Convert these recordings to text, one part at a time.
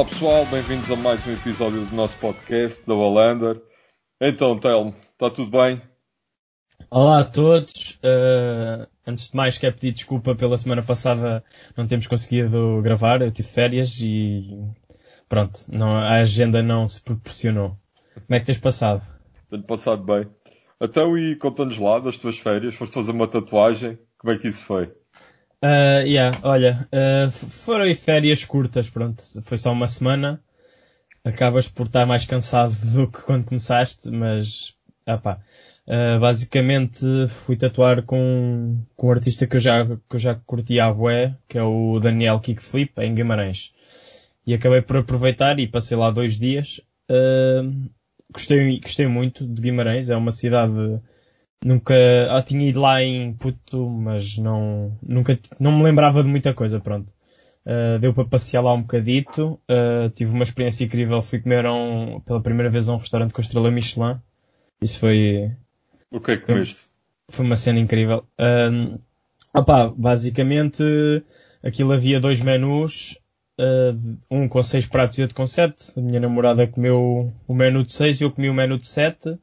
Olá pessoal, bem-vindos a mais um episódio do nosso podcast da Wallander. Então, Telmo, está tudo bem? Olá a todos. Uh, antes de mais, quero pedir desculpa pela semana passada não temos conseguido gravar. Eu tive férias e pronto, não, a agenda não se proporcionou. Como é que tens passado? Tenho passado bem. Então, e conta-nos lá das tuas férias, foste fazer uma tatuagem, como é que isso foi? Uh, yeah, olha, uh, foram férias curtas, pronto, foi só uma semana. Acabas por estar mais cansado do que quando começaste, mas, ah uh, basicamente fui tatuar com, com um artista que eu já, que eu já curti a bué, que é o Daniel Kickflip, em Guimarães. E acabei por aproveitar e passei lá dois dias. Uh, gostei, gostei muito de Guimarães, é uma cidade Nunca, ah, tinha ido lá em puto, mas não, nunca, não me lembrava de muita coisa, pronto. Uh, deu para passear lá um bocadito, uh, tive uma experiência incrível, fui comer um, pela primeira vez a um restaurante com estrela Michelin. Isso foi... O que é que comeste? Foi uma cena incrível. Uh, opa, basicamente, aquilo havia dois menus, uh, um com seis pratos e outro com sete. A minha namorada comeu o menu de seis e eu comi o menu de sete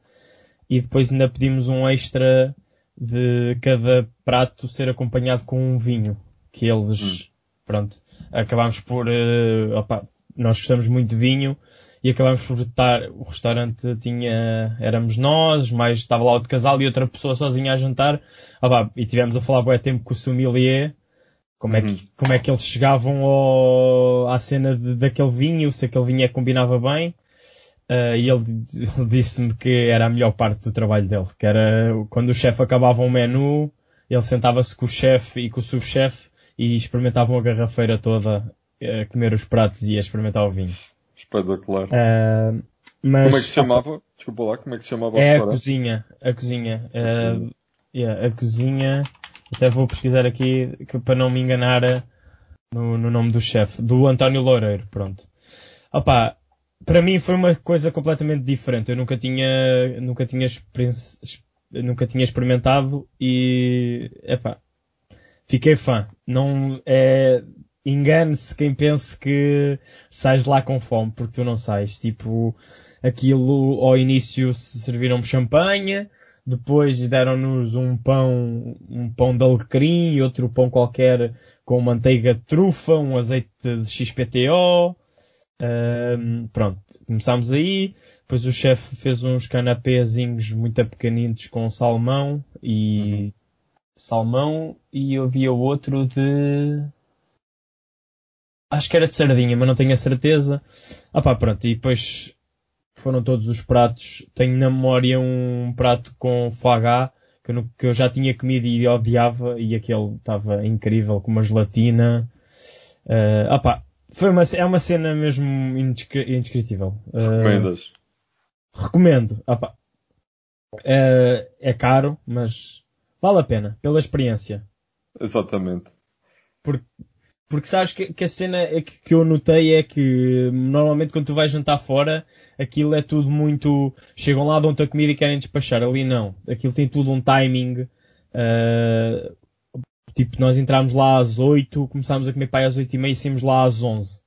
e depois ainda pedimos um extra de cada prato ser acompanhado com um vinho que eles, hum. pronto, acabámos por, uh, opa, nós gostamos muito de vinho e acabámos por estar, o restaurante tinha, éramos nós, mais estava lá outro casal e outra pessoa sozinha a jantar, opa, e tivemos a falar bem tempo com o sommelier, como é que, uhum. como é que eles chegavam ao, à cena de, daquele vinho, se aquele vinho é que combinava bem. Uh, e ele, ele disse-me que era a melhor parte do trabalho dele, que era quando o chefe acabava um menu, ele sentava-se com o chefe e com o subchefe e experimentavam a garrafeira toda a comer os pratos e a experimentar o vinho. Espetacular. Uh, mas, como é que se chamava? Desculpa lá, como é que se chamava É a cozinha. A cozinha. A cozinha. Uh, yeah, a cozinha. Até vou pesquisar aqui que, para não me enganar no, no nome do chefe. Do António Loureiro, pronto. Opa, para mim foi uma coisa completamente diferente. Eu nunca tinha, nunca tinha, nunca tinha experimentado e, epá, fiquei fã. Não, é, engane-se quem pense que sais lá com fome, porque tu não sais. Tipo, aquilo ao início serviram-me champanhe, depois deram-nos um pão, um pão de alecrim e outro pão qualquer com manteiga de trufa, um azeite de XPTO, um, pronto, começámos aí. Depois o chefe fez uns canapézinhos muito pequeninos com salmão e uhum. salmão e havia outro de acho que era de sardinha, mas não tenho a certeza. Ah pá, pronto, e depois foram todos os pratos. Tenho na memória um prato com gras que eu, que eu já tinha comido e odiava e aquele estava incrível com uma gelatina. Uh, ah pá, foi uma, é uma cena mesmo indescritível. Recomendas? Uh, recomendo. Opa. Uh, é caro, mas vale a pena, pela experiência. Exatamente. Porque, porque sabes que, que a cena é que, que, eu notei é que normalmente quando tu vais jantar fora, aquilo é tudo muito. Chegam lá, dão-te a comida e querem despachar. Ali não. Aquilo tem tudo um timing. Uh, Tipo, nós entramos lá às 8, começámos a comer pai às 8 e meia e saímos lá às 11.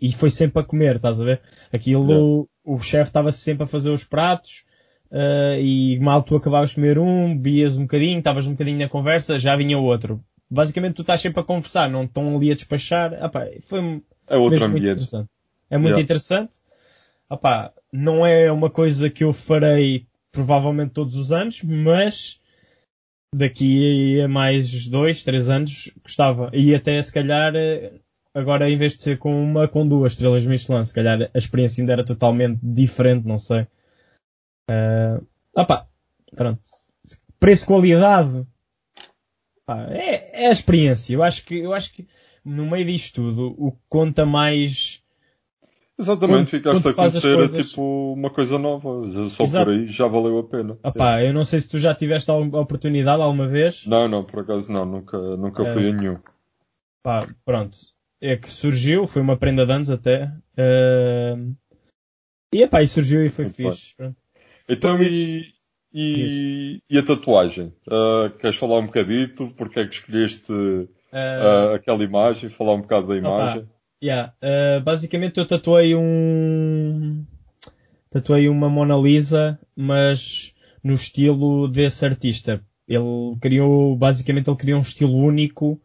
E foi sempre a comer, estás a ver? Aquilo, o chefe estava sempre a fazer os pratos, uh, e mal tu acabavas de comer um, bebias um bocadinho, estavas um bocadinho na conversa, já vinha outro. Basicamente tu estás sempre a conversar, não estão ali a despachar. Epá, foi é outro ambiente. muito interessante. É muito yeah. interessante. Epá, não é uma coisa que eu farei provavelmente todos os anos, mas daqui a mais dois, três anos gostava. E até se calhar agora em vez de ser com uma, com duas estrelas Michelin, se calhar a experiência ainda era totalmente diferente, não sei. Uh, opa, pronto. Preço-qualidade. É, é a experiência. Eu acho que, eu acho que no meio disto tudo, o que conta mais Exatamente, quando, ficaste quando a conhecer coisas... tipo uma coisa nova. Só Exato. por aí já valeu a pena. Opa, é. eu não sei se tu já tiveste a oportunidade alguma vez. Não, não, por acaso não, nunca, nunca é... fui a nenhum. Pá, pronto. É que surgiu, foi uma prenda de anos até. Uh... E epá, e surgiu e foi Muito fixe. Então e, e, e, a tatuagem? Uh, queres falar um bocadito? Porque é que escolheste uh... aquela imagem? Falar um bocado da imagem? Opa Yeah. Uh, basicamente eu tatuei um. Tatuei uma Mona Lisa, mas no estilo desse artista. Ele criou, basicamente ele criou um estilo único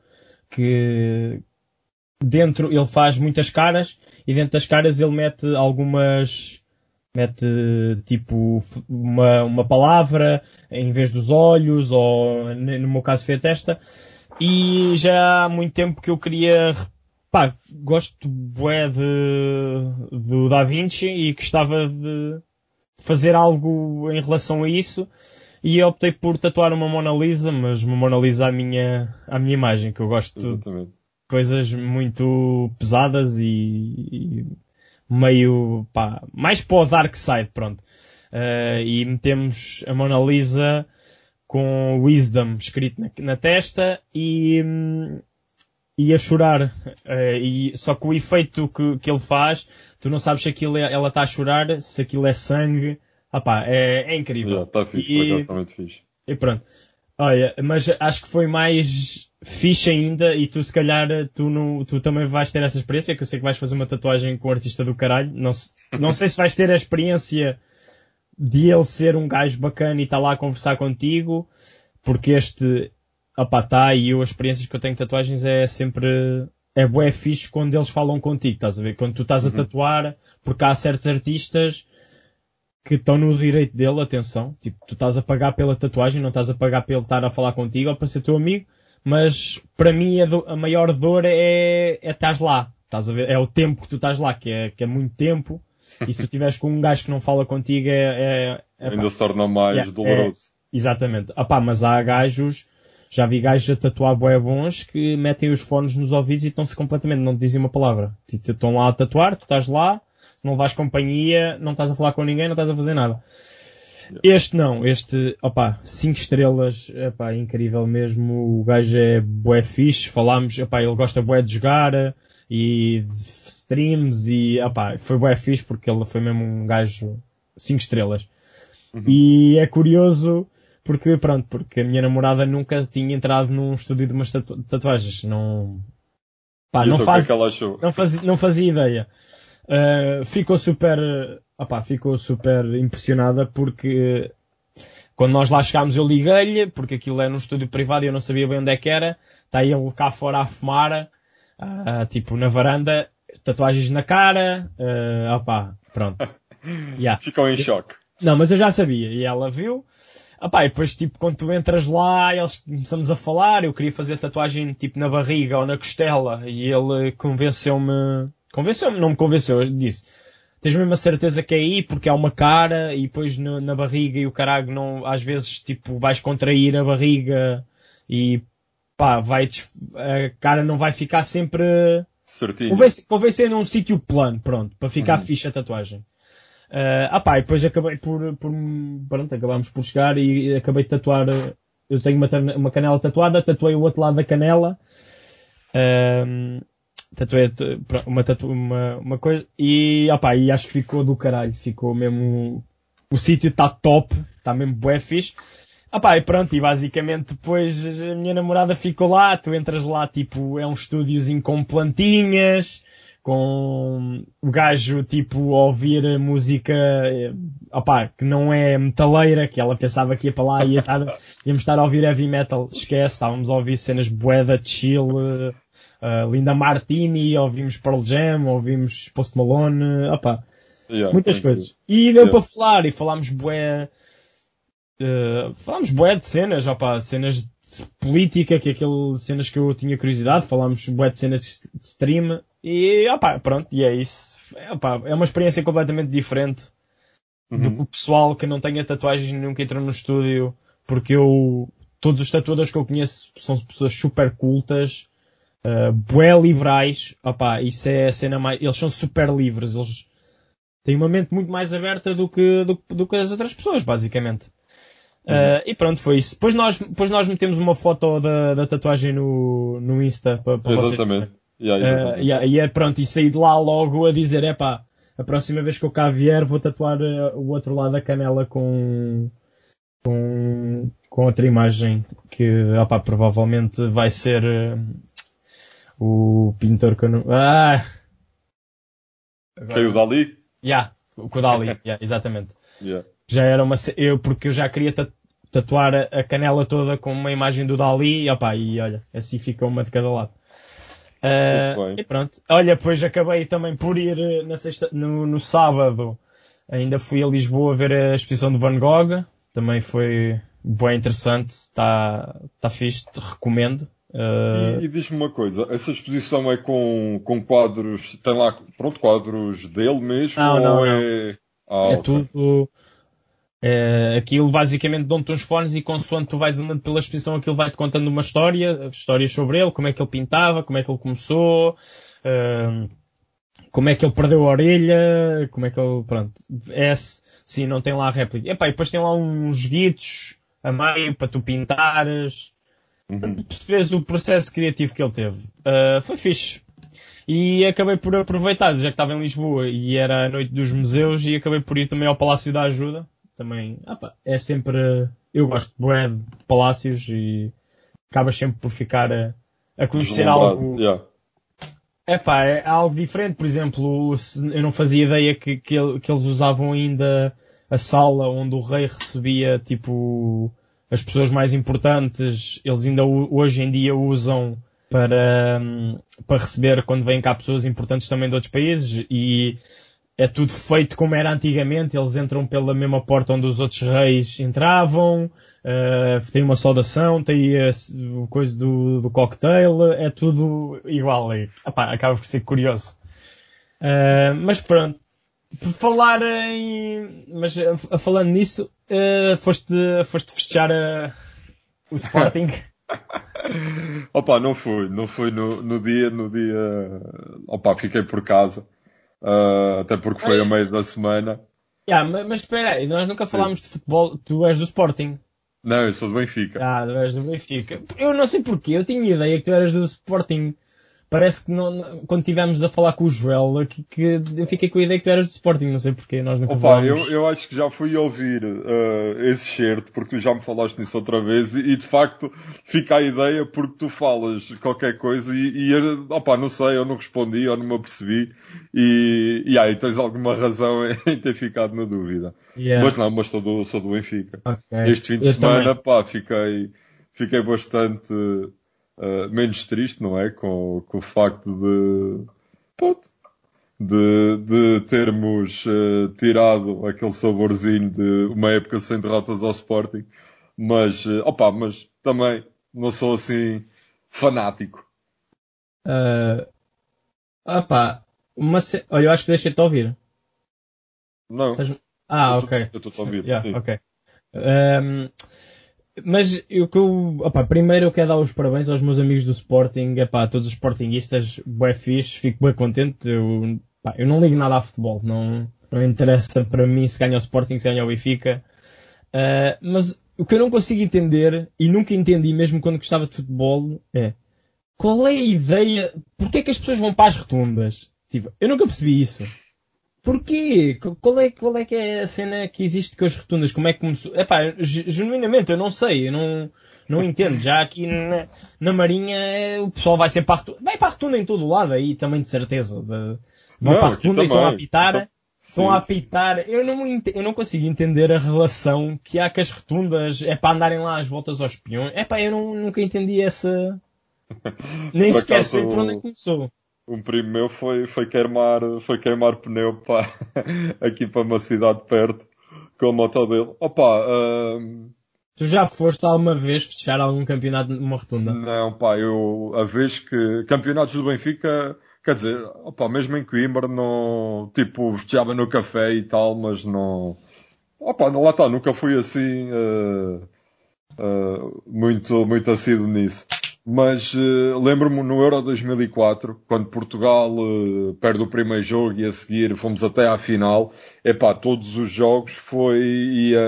que dentro ele faz muitas caras e dentro das caras ele mete algumas mete tipo uma, uma palavra em vez dos olhos ou no meu caso foi a testa e já há muito tempo que eu queria pá, gosto bué de, do Da Vinci e gostava de fazer algo em relação a isso e optei por tatuar uma Mona Lisa, mas uma Mona Lisa à minha, à minha imagem, que eu gosto Exatamente. de coisas muito pesadas e, e meio, pá, mais para o Dark Side, pronto. Uh, e metemos a Mona Lisa com Wisdom escrito na, na testa e, e a chorar. Uh, e, só que o efeito que, que ele faz, tu não sabes se aquilo é, ela está a chorar, se aquilo é sangue. Ah pá, é, é incrível. Está yeah, fixe, e, está muito fixe. E pronto. Olha, mas acho que foi mais fixe ainda e tu se calhar tu, não, tu também vais ter essa experiência, que eu sei que vais fazer uma tatuagem com um artista do caralho. Não, não sei se vais ter a experiência de ele ser um gajo bacana e estar tá lá a conversar contigo, porque este, opá, tá, e eu, as experiências que eu tenho de tatuagens é sempre, é bué fixe quando eles falam contigo, estás a ver? Quando tu estás a uhum. tatuar, porque há certos artistas que estão no direito dele, atenção, tipo, tu estás a pagar pela tatuagem, não estás a pagar pelo estar a falar contigo ou para ser teu amigo, mas para mim a, do, a maior dor é, é estás lá. Estás a ver? É o tempo que tu estás lá, que é, que é muito tempo. E se tu tiveres com um gajo que não fala contigo é, é, é ainda se torna mais é, doloroso. exatamente. Ah pá, mas há gajos, já vi gajos a tatuar bué bons que metem os fones nos ouvidos e estão-se completamente, não te dizem uma palavra. Estão lá a tatuar, tu estás lá, se não vais companhia, não estás a falar com ninguém, não estás a fazer nada. Este não, este, opa, 5 estrelas, opa, incrível mesmo, o gajo é bué fixe, falámos, opa, ele gosta bué de jogar e de streams e, opa, foi bué fixe porque ele foi mesmo um gajo 5 estrelas. Uhum. E é curioso porque, pronto, porque a minha namorada nunca tinha entrado num estúdio de umas tatu tatuagens, não, pá, não, faz, é não, fazia, não fazia ideia. Uh, ficou super, opá, ficou super impressionada porque quando nós lá chegámos eu liguei-lhe, porque aquilo é num estúdio privado e eu não sabia bem onde é que era, está ele cá fora a fumar, uh, tipo na varanda, tatuagens na cara, uh, opá, pronto. Yeah. Ficou em choque. Não, mas eu já sabia, e ela viu, Opá, e depois, tipo, quando tu entras lá, eles começamos a falar, eu queria fazer tatuagem, tipo, na barriga ou na costela, e ele convenceu-me, convenceu-me, não me convenceu, disse, tens mesmo a certeza que é aí porque há uma cara e depois no, na barriga e o caralho não, às vezes tipo vais contrair a barriga e pá, vai, a cara não vai ficar sempre certinho. Convence, convencer num sítio plano, pronto, para ficar uhum. fixe a tatuagem. Uh, ah pá, e depois acabei por, por pronto, acabámos por chegar e acabei de tatuar, eu tenho uma, uma canela tatuada, tatuei o outro lado da canela, uh, tatuei uma, tatu, uma, uma coisa e, opa, e acho que ficou do caralho, ficou mesmo, o sítio está top, está mesmo bué fixe. Opa, e pronto, e basicamente depois a minha namorada ficou lá, tu entras lá, tipo, é um estúdiozinho com plantinhas, com o gajo, tipo, a ouvir música, opá, que não é metaleira, que ela pensava que ia para lá e ia estar, íamos estar a ouvir heavy metal, esquece, estávamos a ouvir cenas bué da chill, uh, Linda Martini, ouvimos Pearl Jam, ouvimos Post Malone, opa, yeah, muitas coisas. E deu yeah. para falar, e falámos bué, uh, falámos bué de cenas, opa, cenas de política, que é aquele cenas que eu tinha curiosidade, falámos bué de cenas de stream, e opa, pronto, e é isso. Opa, é uma experiência completamente diferente uhum. do que o pessoal que não tenha tatuagens nunca entrou no estúdio, porque eu, todos os tatuadores que eu conheço são pessoas super cultas, uh, bué liberais, opá, isso é a cena mais, eles são super livres, eles têm uma mente muito mais aberta do que, do, do que as outras pessoas, basicamente. Uh, e pronto, foi isso. Depois nós, depois nós metemos uma foto da, da tatuagem no, no Insta para, para exatamente. vocês. Yeah, exatamente. Uh, yeah, e é pronto, e saí de lá logo a dizer, é pá, a próxima vez que eu cá vier vou tatuar uh, o outro lado da canela com, com, com outra imagem que, opá, provavelmente vai ser o pintor que eu não... Ah! Agora... O Dali? Yeah, o Dali, yeah, exatamente. Yeah. Já era uma. Eu, porque eu já queria tatuar a canela toda com uma imagem do Dali e, opa, e olha, assim fica uma de cada lado. Uh, e pronto. Olha, depois acabei também por ir eh, na sexta, no, no sábado. Ainda fui a Lisboa ver a exposição de Van Gogh. Também foi bem interessante. Está tá fixe, te recomendo. Uh... E, e diz-me uma coisa, essa exposição é com, com quadros, tem lá, pronto, quadros dele mesmo? Não, não, ou não. é, ah, é okay. tudo, é, aquilo basicamente dão-te uns fones e consoante tu vais andando pela exposição aquilo vai-te contando uma história, histórias sobre ele, como é que ele pintava, como é que ele começou, uh, como é que ele perdeu a orelha, como é que ele, pronto, é, sim, não tem lá a réplica. Epá, e depois tem lá uns guitos a meio para tu pintares, uhum. o processo criativo que ele teve. Uh, foi fixe. E acabei por aproveitar, já que estava em Lisboa e era a noite dos museus, e acabei por ir também ao Palácio da Ajuda. Também, opa, é sempre. Eu gosto de de palácios e acabas sempre por ficar a, a conhecer algo. Yeah. Epá, é algo diferente. Por exemplo, eu não fazia ideia que, que, que eles usavam ainda a sala onde o rei recebia, tipo, as pessoas mais importantes. Eles ainda hoje em dia usam para, hum, para receber quando vêm cá pessoas importantes também de outros países e é tudo feito como era antigamente, eles entram pela mesma porta onde os outros reis entravam, uh, tem uma saudação, tem o coisa do, do cocktail, é tudo igual aí. Acaba por ser curioso. Uh, mas pronto, por falar em, mas falando nisso, foste, foste festejar o Sporting? Opa, não fui, não fui no, no dia, no dia, opa, fiquei por casa, uh, até porque foi a meio da semana. Yeah, mas, mas espera aí, nós nunca falámos Sim. de futebol, tu és do Sporting. Não, eu sou do Benfica. Ah, tu és do Benfica. Eu não sei porquê, eu tinha ideia que tu eras do Sporting parece que não, quando estivemos a falar com o Joel, que, que, eu fiquei com a ideia que tu eras de Sporting, não sei porquê, nós nunca Opa, eu, eu acho que já fui ouvir uh, esse certo, porque tu já me falaste nisso outra vez, e, e, de facto fica a ideia porque tu falas qualquer coisa e, e opa, não sei, eu não respondi, ou não me apercebi, e, e aí tens alguma razão em ter ficado na dúvida. Yeah. Mas não, mas sou do, sou do Benfica. Okay. Este fim de eu semana, também. pá, fiquei, fiquei bastante uh, menos triste, não é? Com, com o facto de, pronto, de, de termos uh, tirado aquele saborzinho de uma época sem derrotas ao Sporting. Mas, uh, opa, mas também não sou assim fanático. Uh, opa, uma se... Olha, eu acho que deixei-te ouvir. Não. Ah, eu ok. eu estou a ouvir, yeah, sim. Ok. Um, mas eu que eu, opa, primeiro eu quero dar os parabéns aos meus amigos do Sporting, epá, todos os Sportingistas, bué fixe, fico bem contente. Eu, pá, eu não ligo nada a futebol, não, não interessa para mim se ganha o Sporting, se ganha o Benfica. Uh, mas o que eu não consigo entender, e nunca entendi mesmo quando gostava de futebol, é qual é a ideia, porque é que as pessoas vão para as rotundas? Tipo, eu nunca percebi isso. Porquê? Qual é, qual é que é a cena que existe com as rotundas? Como é que começou? Epá, genuinamente, eu não sei, eu não, não entendo. Já aqui na, na Marinha o pessoal vai sempre para a rotunda. Vai para a rotunda em todo lado aí, também de certeza. De, vão não, para a rotunda e estão a apitar. Então, estão a apitar. Eu não, eu não consigo entender a relação que há com as rotundas. É para andarem lá às voltas aos peões. Epá, eu não, nunca entendi essa... Nem sequer sei por onde é começou um primo meu foi, foi, queimar, foi queimar pneu pá, aqui para uma cidade perto com a moto dele. Opa, uh... Tu já foste alguma vez fechar algum campeonato numa rotunda? Não, pá, eu a vez que campeonatos do Benfica, quer dizer, opa, mesmo em Coimbra não, tipo, fechava no café e tal, mas não, opa, lá está, nunca fui assim uh, uh, muito, muito assíduo nisso. Mas uh, lembro-me no Euro 2004, quando Portugal uh, perde o primeiro jogo e a seguir fomos até à final. Epá, todos os jogos foi, ia,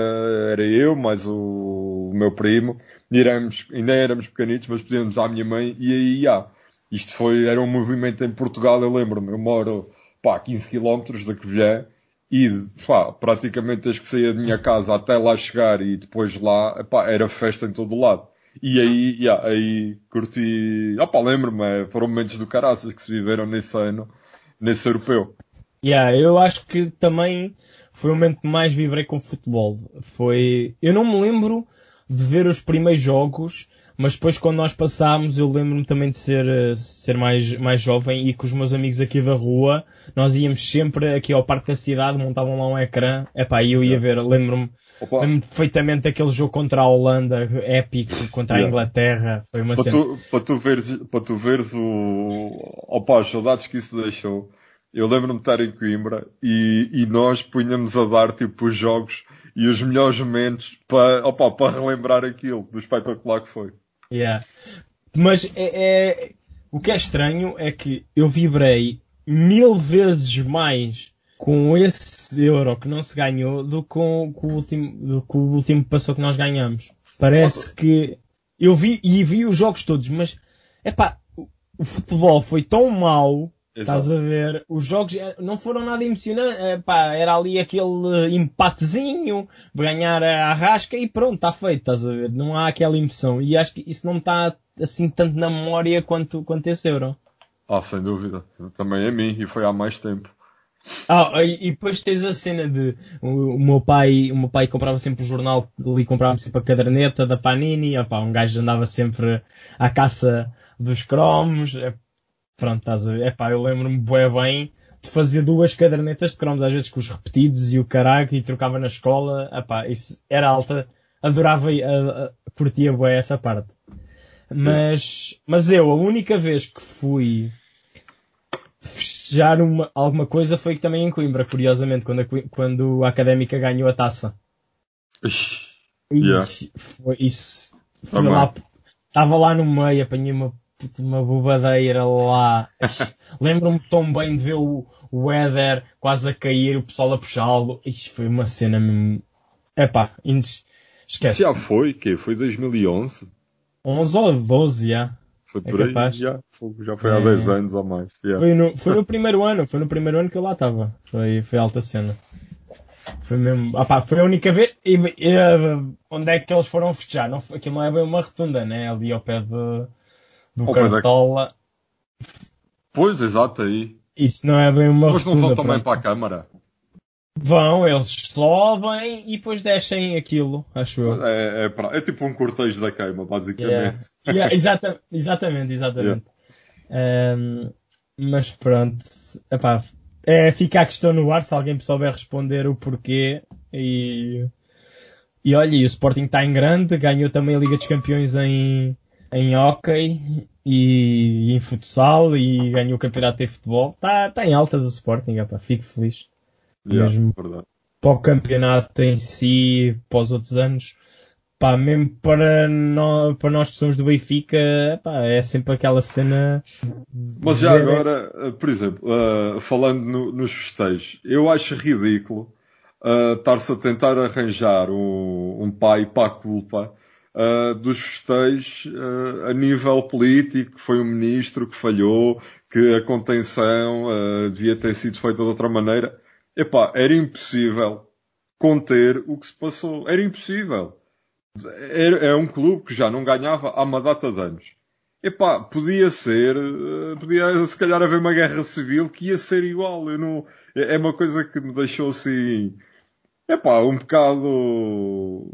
era eu, mais o, o meu primo, éramos, ainda éramos pequenitos, mas pedíamos à minha mãe e aí ia. Isto foi, era um movimento em Portugal, eu lembro-me, eu moro, pá, 15 km da Covilhã, e pá, praticamente desde que saía da minha casa até lá chegar e depois lá, epá, era festa em todo o lado. E aí, yeah, aí curti. Opa, lembro-me, é, foram momentos do caraças que se viveram nesse ano, nesse europeu. Yeah, eu acho que também foi o momento que mais vibrei com futebol. Foi, eu não me lembro de ver os primeiros jogos, mas depois quando nós passámos, eu lembro-me também de ser, eh, ser mais, mais jovem e com os meus amigos aqui da rua, nós íamos sempre aqui ao parque da cidade, montavam lá um ecrã, epá, e eu ia ver, lembro-me lembro perfeitamente daquele jogo contra a Holanda, épico, contra a Inglaterra, foi uma para cena. Tu, para tu veres, para tu veres o, opa, as saudades que isso deixou. Eu lembro-me de estar em Coimbra e, e nós punhamos a dar tipo os jogos e os melhores momentos para, opa, para relembrar aquilo do espetacular que foi. Yeah. Mas é, é, o que é estranho é que eu vibrei mil vezes mais com esse euro que não se ganhou do que com, com o último, do que o último passou que nós ganhamos. Parece que eu vi e vi os jogos todos, mas epá, o, o futebol foi tão mau Exato. Estás a ver? Os jogos eh, não foram nada emocionantes. Epá, era ali aquele empatezinho, ganhar a rasca e pronto, está feito. Estás a ver? Não há aquela emoção. E acho que isso não está assim tanto na memória quanto, quanto esse euro. Ah, sem dúvida. Também é mim e foi há mais tempo. Ah, e, e depois tens a cena de o, o, meu pai, o meu pai comprava sempre o jornal, ali comprava sempre a caderneta da Panini, opá, um gajo andava sempre à caça dos cromos, Pronto, estás a ver. Epá, eu lembro-me bem, bem de fazer duas cadernetas de cromos, às vezes com os repetidos e o caraca, e trocava na escola. Epá, isso era alta. Adorava, a, a, curtia bem essa parte. Mas, mas eu, a única vez que fui festejar uma, alguma coisa foi também em Coimbra, curiosamente, quando a, quando a Académica ganhou a taça. Yeah. Isso, foi, isso, foi lá, estava lá no meio, apanhei uma uma bobadeira lá. Lembro-me tão bem de ver o, o Éder quase a cair, o pessoal a puxá-lo. Isto foi uma cena mesmo. Epá, esquece. Isso já foi, que Foi 2011? 11 ou 12, já. Foi é por é aí, já, já foi há é... 10 anos ou mais. Yeah. Foi, no, foi no primeiro ano, foi no primeiro ano que eu lá estava. Foi, foi alta cena. Foi mesmo, opá, foi a única vez. E, e, onde é que eles foram festejar? Não, aquilo não é bem uma rotunda, né? Ali ao pé de do oh, Cartola. É Pois, exato aí. Isso não é bem uma Mas não vão também para a Câmara? Vão, eles sobem e depois descem aquilo, acho eu. É, é, é, é tipo um cortejo da queima, basicamente. Yeah. Yeah, exata, exatamente, exatamente. Yeah. Um, mas pronto, epá, é, fica a questão no ar se alguém souber responder o porquê. E, e olha, e o Sporting está em grande, ganhou também a Liga dos Campeões em, em hockey e, em futsal e ganhou o campeonato de futebol. Está tá em altas o Sporting, opa, fico feliz. Yeah, mesmo verdade. para o campeonato em si, para os outros anos. Pá, mesmo para nós, para nós que somos do Benfica, pá, é sempre aquela cena. Mas já agora, eh, por exemplo, uh, falando no, nos festejos, eu acho ridículo uh, estar-se a tentar arranjar um, um pai para a culpa uh, dos festejos uh, a nível político, foi um ministro que falhou, que a contenção uh, devia ter sido feita de outra maneira. Epá, era impossível conter o que se passou. Era impossível. É um clube que já não ganhava há uma data de anos. Epá, podia ser, podia se calhar haver uma guerra civil que ia ser igual. Eu não, é, é uma coisa que me deixou assim, epá, um bocado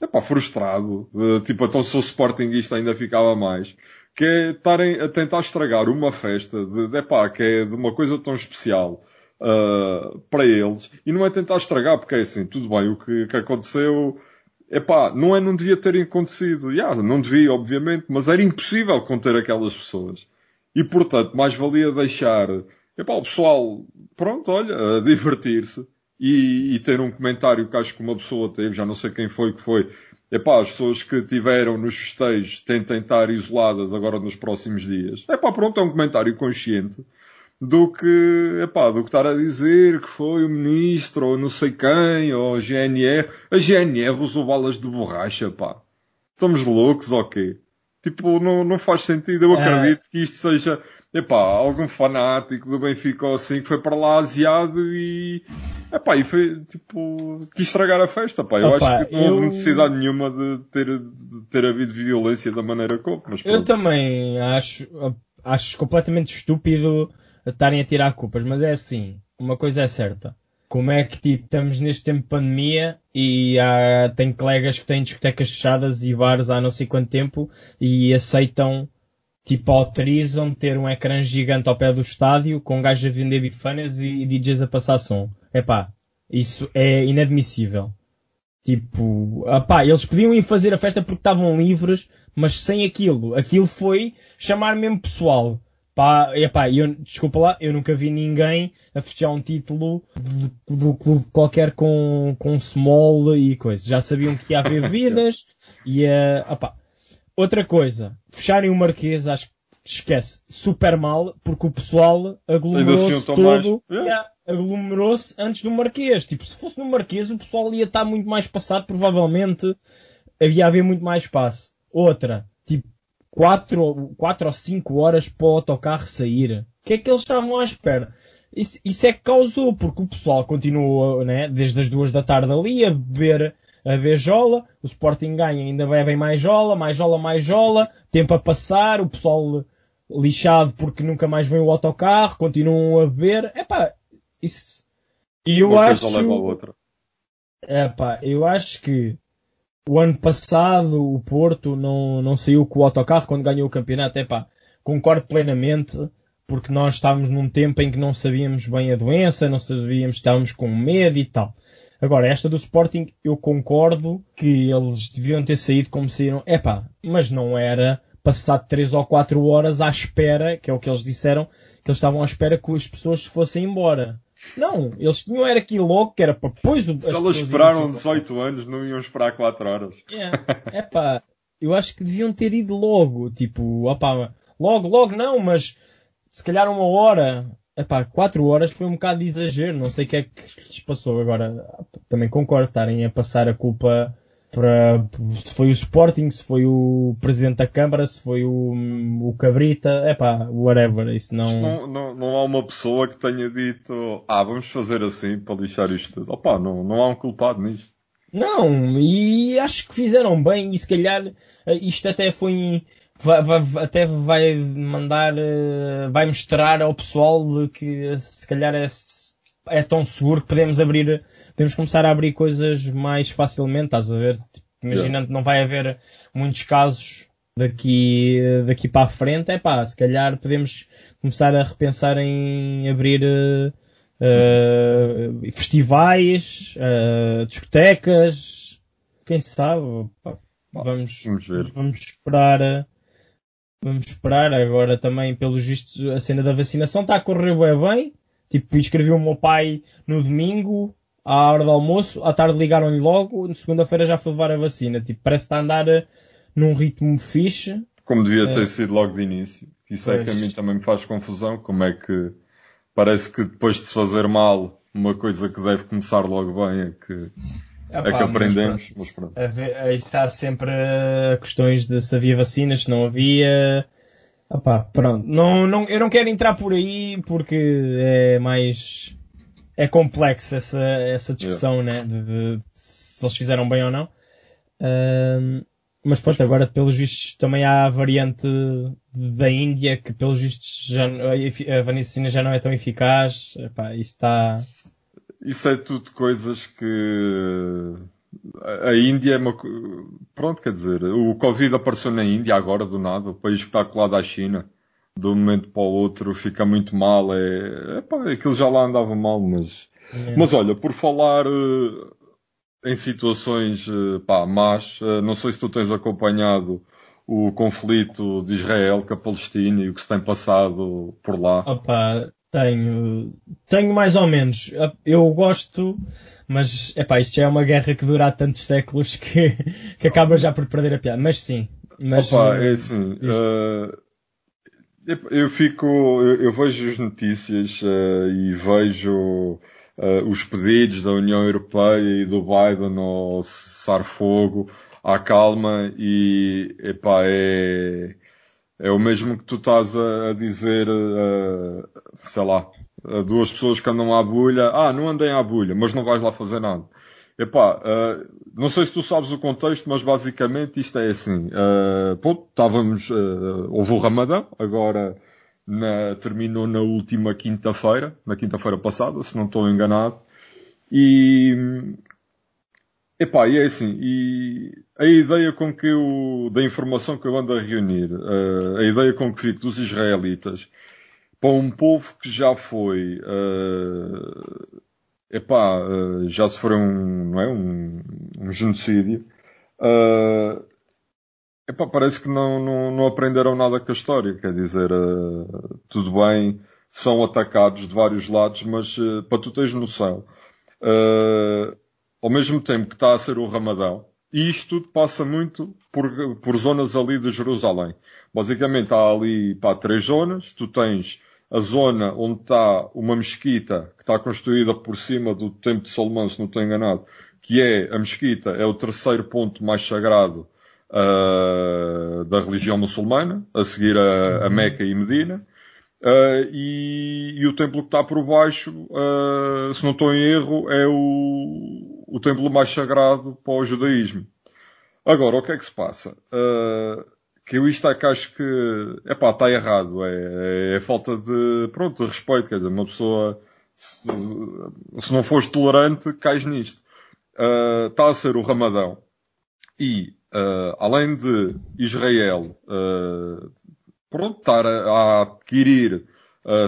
epá, frustrado. Uh, tipo, então se sou sportinguista ainda ficava mais. Que é estarem a tentar estragar uma festa de, de epá, que é de uma coisa tão especial uh, para eles. E não é tentar estragar, porque é assim, tudo bem, o que, que aconteceu, epá, não é não devia ter acontecido. Yeah, não devia, obviamente, mas era impossível conter aquelas pessoas. E portanto, mais valia deixar, epá, o pessoal, pronto, olha, a divertir-se e, e, ter um comentário que acho que uma pessoa teve, já não sei quem foi que foi, epá, as pessoas que tiveram nos festejos tentem estar isoladas agora nos próximos dias. Epá, pronto, é um comentário consciente do que, epá, do que estar a dizer que foi o ministro ou não sei quem, ou a GNR. A GNR usou balas de borracha, pá. Estamos loucos ou quê? Tipo, não, não faz sentido. Eu é. acredito que isto seja epá, algum fanático do Benfica ou assim que foi para lá asiado e, epá, e foi tipo, quis estragar a festa, pá. Eu Opa, acho que não eu... houve necessidade nenhuma de ter, de ter havido violência da maneira como. Mas eu também acho, acho completamente estúpido estarem a tirar culpas, mas é assim, uma coisa é certa. Como é que tipo, estamos neste tempo de pandemia e há, tem colegas que têm discotecas fechadas e bares há não sei quanto tempo e aceitam, tipo, autorizam ter um ecrã gigante ao pé do estádio com gajos a vender bifanas e, DJs a passar som. Epá, isso é inadmissível. Tipo, apá, eles podiam ir fazer a festa porque estavam livres, mas sem aquilo. Aquilo foi chamar mesmo pessoal. Pá, epá, eu, desculpa lá, eu nunca vi ninguém a fechar um título do, do clube qualquer com, com small e coisas. Já sabiam que ia haver bebidas e, uh, opá. Outra coisa, fecharem o Marquês, acho que esquece, super mal, porque o pessoal aglomerou-se todo, yeah, aglomerou-se antes do Marquês. Tipo, se fosse no Marquês, o pessoal ia estar muito mais passado, provavelmente havia haver muito mais espaço. Outra, tipo, 4, quatro ou 5 horas para o autocarro sair. O que é que eles estavam à espera? Isso, isso é que causou, porque o pessoal continuou, né, desde as duas da tarde ali a beber a beijola, o Sporting ganha, ainda bebem mais jola, mais jola, mais jola, tempo a passar, o pessoal lixado porque nunca mais vem o autocarro, continuam a beber, epá, isso, e eu Uma acho, coisa leva a outra. Epá, eu acho que o ano passado o Porto não, não saiu com o autocarro quando ganhou o campeonato, epá, concordo plenamente, porque nós estávamos num tempo em que não sabíamos bem a doença, não sabíamos, estávamos com medo e tal. Agora, esta do Sporting, eu concordo que eles deviam ter saído como saíram. Epá, mas não era passado 3 ou 4 horas à espera, que é o que eles disseram, que eles estavam à espera que as pessoas fossem embora. Não, eles tinham era aqui logo, que era para depois o. Se elas esperaram 18 anos, não iam esperar 4 horas. É, epá, eu acho que deviam ter ido logo, tipo, opá, logo, logo não, mas se calhar uma hora, Epá, 4 horas foi um bocado de exagero, não sei o que é que lhes passou. Agora, também concordo, estarem a passar a culpa para se foi o Sporting, se foi o Presidente da Câmara, se foi o, o Cabrita, epá, whatever, isso não... não... não... Não há uma pessoa que tenha dito, ah, vamos fazer assim para lixar isto tudo. Opa, não, não há um culpado nisto. Não, e acho que fizeram bem e se calhar eh, isto até foi vai, vai, até vai mandar, eh, vai mostrar ao pessoal que se calhar é, é tão seguro que podemos abrir, podemos começar a abrir coisas mais facilmente, estás a ver? Tipo, imaginando que não vai haver muitos casos daqui, daqui para a frente, é pá, se calhar podemos começar a repensar em abrir uh, festivais, uh, discotecas, quem sabe, pá, vamos, vamos, ver. vamos esperar Vamos esperar. Agora também, pelos vistos, a cena da vacinação está a correr bem bem. Tipo, escrevi o meu pai no domingo, à hora do almoço, à tarde ligaram-lhe logo, na segunda-feira já foi levar a vacina. Tipo, parece que está a andar eh, num ritmo fixe. Como devia ter é. sido logo de início. Isso pois. é que a mim também me faz confusão. Como é que parece que depois de se fazer mal, uma coisa que deve começar logo bem é que é que aprendemos. Mas pronto. Aí está sempre questões de se havia vacinas, se não havia. Epá, pronto. Não, não, eu não quero entrar por aí porque é mais. É complexo essa, essa discussão, yeah. né? De, de, se eles fizeram bem ou não. Uh, mas pronto, agora pelos vistos também há a variante da Índia que pelos vistos já, a vacina já não é tão eficaz. Epá, isso está isso é tudo coisas que a Índia é uma. Pronto, quer dizer, o Covid apareceu na Índia agora, do nada, o país que está colado à China. De um momento para o outro fica muito mal. É, epá, aquilo já lá andava mal, mas. É. Mas olha, por falar uh, em situações uh, pá, más, uh, não sei se tu tens acompanhado o conflito de Israel com a Palestina e o que se tem passado por lá. Opa, tenho, tenho mais ou menos. Eu gosto, mas epá, isto já é uma guerra que dura há tantos séculos que, que acaba já por perder a piada. Mas sim. Mas, Opa, é assim. Uh, eu fico, eu, eu, vejo as notícias uh, e vejo uh, os pedidos da União Europeia e do Biden ao cessar fogo à calma e epá, é é o mesmo que tu estás a, dizer, sei lá, a duas pessoas que andam à bulha, ah, não andem à bulha, mas não vais lá fazer nada. Epá, uh, não sei se tu sabes o contexto, mas basicamente isto é assim. Uh, estávamos, uh, houve o Ramadão, agora na, terminou na última quinta-feira, na quinta-feira passada, se não estou enganado. E, epá, e é assim, e a ideia com que eu, da informação que eu ando a reunir, uh, a ideia com que fico dos israelitas, para um povo que já foi, uh, epá, uh, já sofreu um, não é, um, um genocídio, uh, epá, parece que não, não, não, aprenderam nada com a história, quer dizer, uh, tudo bem, são atacados de vários lados, mas para tu teres noção, uh, ao mesmo tempo que está a ser o Ramadão, e isto tudo passa muito por, por zonas ali de Jerusalém. Basicamente há ali pá, três zonas, tu tens a zona onde está uma mesquita que está construída por cima do Templo de Salomão, se não estou enganado, que é a mesquita, é o terceiro ponto mais sagrado uh, da religião muçulmana, a seguir a, a uhum. Meca e Medina. Uh, e, e, o templo que está por baixo, uh, se não estou em erro, é o, o templo mais sagrado para o judaísmo. Agora, o que é que se passa? Uh, que eu isto é que acho que, epá, está errado. É, é, é, falta de, pronto, de respeito. Quer dizer, uma pessoa, se, se não fores tolerante, cais nisto. Uh, está a ser o Ramadão. E, uh, além de Israel, pronto, estar a, a adquirir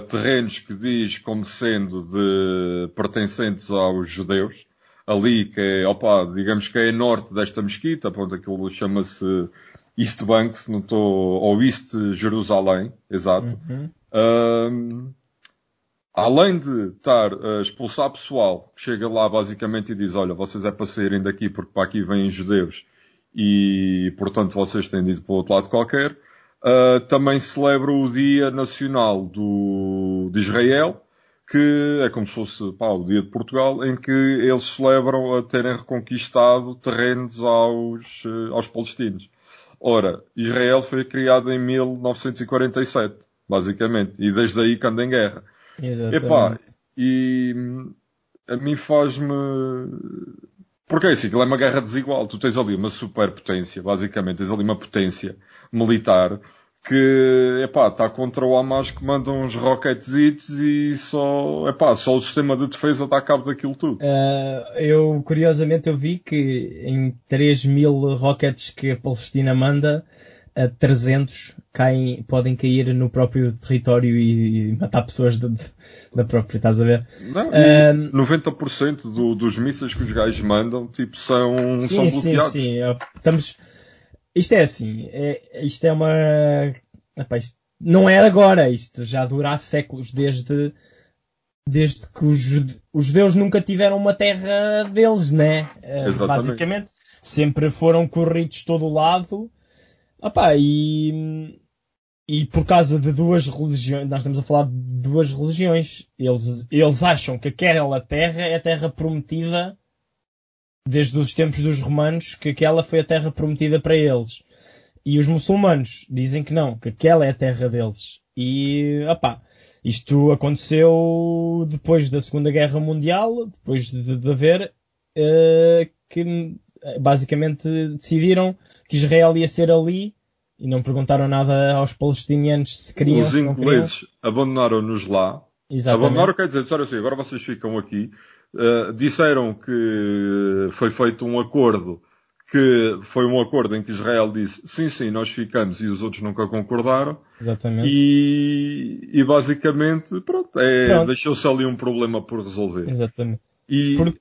terrenos que diz como sendo de pertencentes aos judeus, ali que é, opa, digamos que é norte desta mesquita, pronto, aquilo chama-se East Bank, se não estou, ou East Jerusalém, exato. Uhum. Um, além de estar a expulsar pessoal que chega lá basicamente e diz, olha, vocês é para saírem daqui porque para aqui vêm judeus e portanto vocês têm de ir para o outro lado qualquer, uh, também celebra o Dia Nacional do, de Israel, que é como se fosse pá, o Dia de Portugal, em que eles celebram a terem reconquistado terrenos aos, uh, aos palestinos. Ora, Israel foi criado em 1947, basicamente, e desde aí que anda em guerra. Exatamente. Epá, e a mim faz-me. Porque é assim, aquilo é uma guerra desigual. Tu tens ali uma superpotência, basicamente, tens ali uma potência militar que, epá, está contra o Hamas que manda uns rockets e só, epá, só o sistema de defesa dá cabo daquilo tudo. Uh, eu, curiosamente, eu vi que em 3 mil rockets que a Palestina manda, a 300 caem, podem cair no próprio território e, matar pessoas de, de, da própria, estás a ver? Não, uh, 90% do, dos mísseis que os gajos mandam, tipo, são, sim, são bloqueados. Sim, sim, estamos, isto é assim, é, isto é uma. Isto não é agora, isto já dura há séculos, desde, desde que os, os judeus nunca tiveram uma terra deles, né? Eh, Exatamente. Basicamente, sempre foram corridos todo o lado. Epá, e, e por causa de duas religiões, nós estamos a falar de duas religiões, eles, eles acham que aquela terra é a terra prometida desde os tempos dos romanos, que aquela foi a terra prometida para eles. E os muçulmanos dizem que não, que aquela é a terra deles. E, opá, isto aconteceu depois da Segunda Guerra Mundial, depois de, de haver, uh, que basicamente decidiram que Israel ia ser ali e não perguntaram nada aos palestinianos se queriam. Os ingleses abandonaram-nos lá. Exatamente. Abandonaram quer dizer, disseram assim, agora vocês ficam aqui Uh, disseram que foi feito um acordo que foi um acordo em que Israel disse sim, sim, nós ficamos e os outros nunca concordaram. Exatamente. E, e basicamente, pronto, é, pronto. deixou-se ali um problema por resolver. Exatamente. E, por...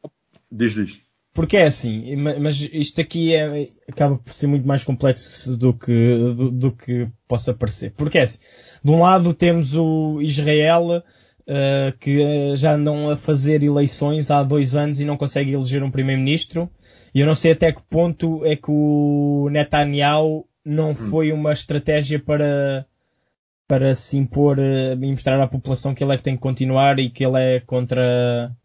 diz, diz. Porque é assim, mas isto aqui é, acaba por ser muito mais complexo do que, do, do que possa parecer. Porque é assim, de um lado temos o Israel, uh, que já andam a fazer eleições há dois anos e não conseguem eleger um primeiro-ministro. E eu não sei até que ponto é que o Netanyahu não hum. foi uma estratégia para, para se impor uh, e mostrar à população que ele é que tem que continuar e que ele é contra,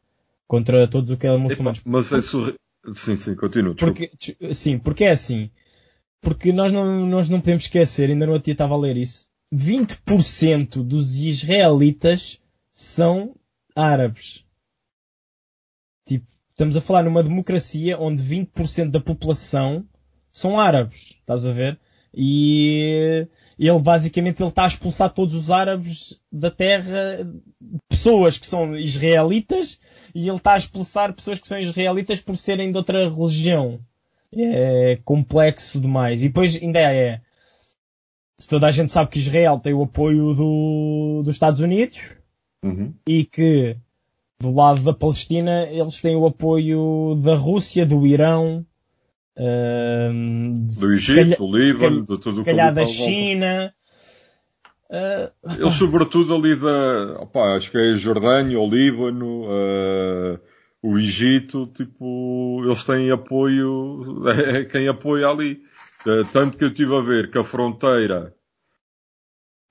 contra todos o que é muçulmanos. Mas é sur... Sim, sim, continuo. Porque, sim, porque é assim. Porque nós não, nós não podemos esquecer, ainda no outro dia estava a ler isso, 20% dos israelitas são árabes. Tipo, estamos a falar numa democracia onde 20% da população são árabes. Estás a ver? E, ele basicamente ele está a expulsar todos os árabes da terra, pessoas que são israelitas, e ele está a expulsar pessoas que são israelitas por serem de outra religião. É complexo demais. E depois ainda é, se toda a gente sabe que Israel tem o apoio do, dos Estados Unidos Uhum. e que do lado da Palestina eles têm o apoio da Rússia, do Irão, ahm, Do Egito, do Líbano, de tudo o que da. China. Ah, Eles, sobretudo, ali da. Opá, acho que é a Jordânia, o Líbano, eh, o Egito, tipo, eles têm apoio, é quem apoia ali. Tanto que eu estive a ver que a fronteira.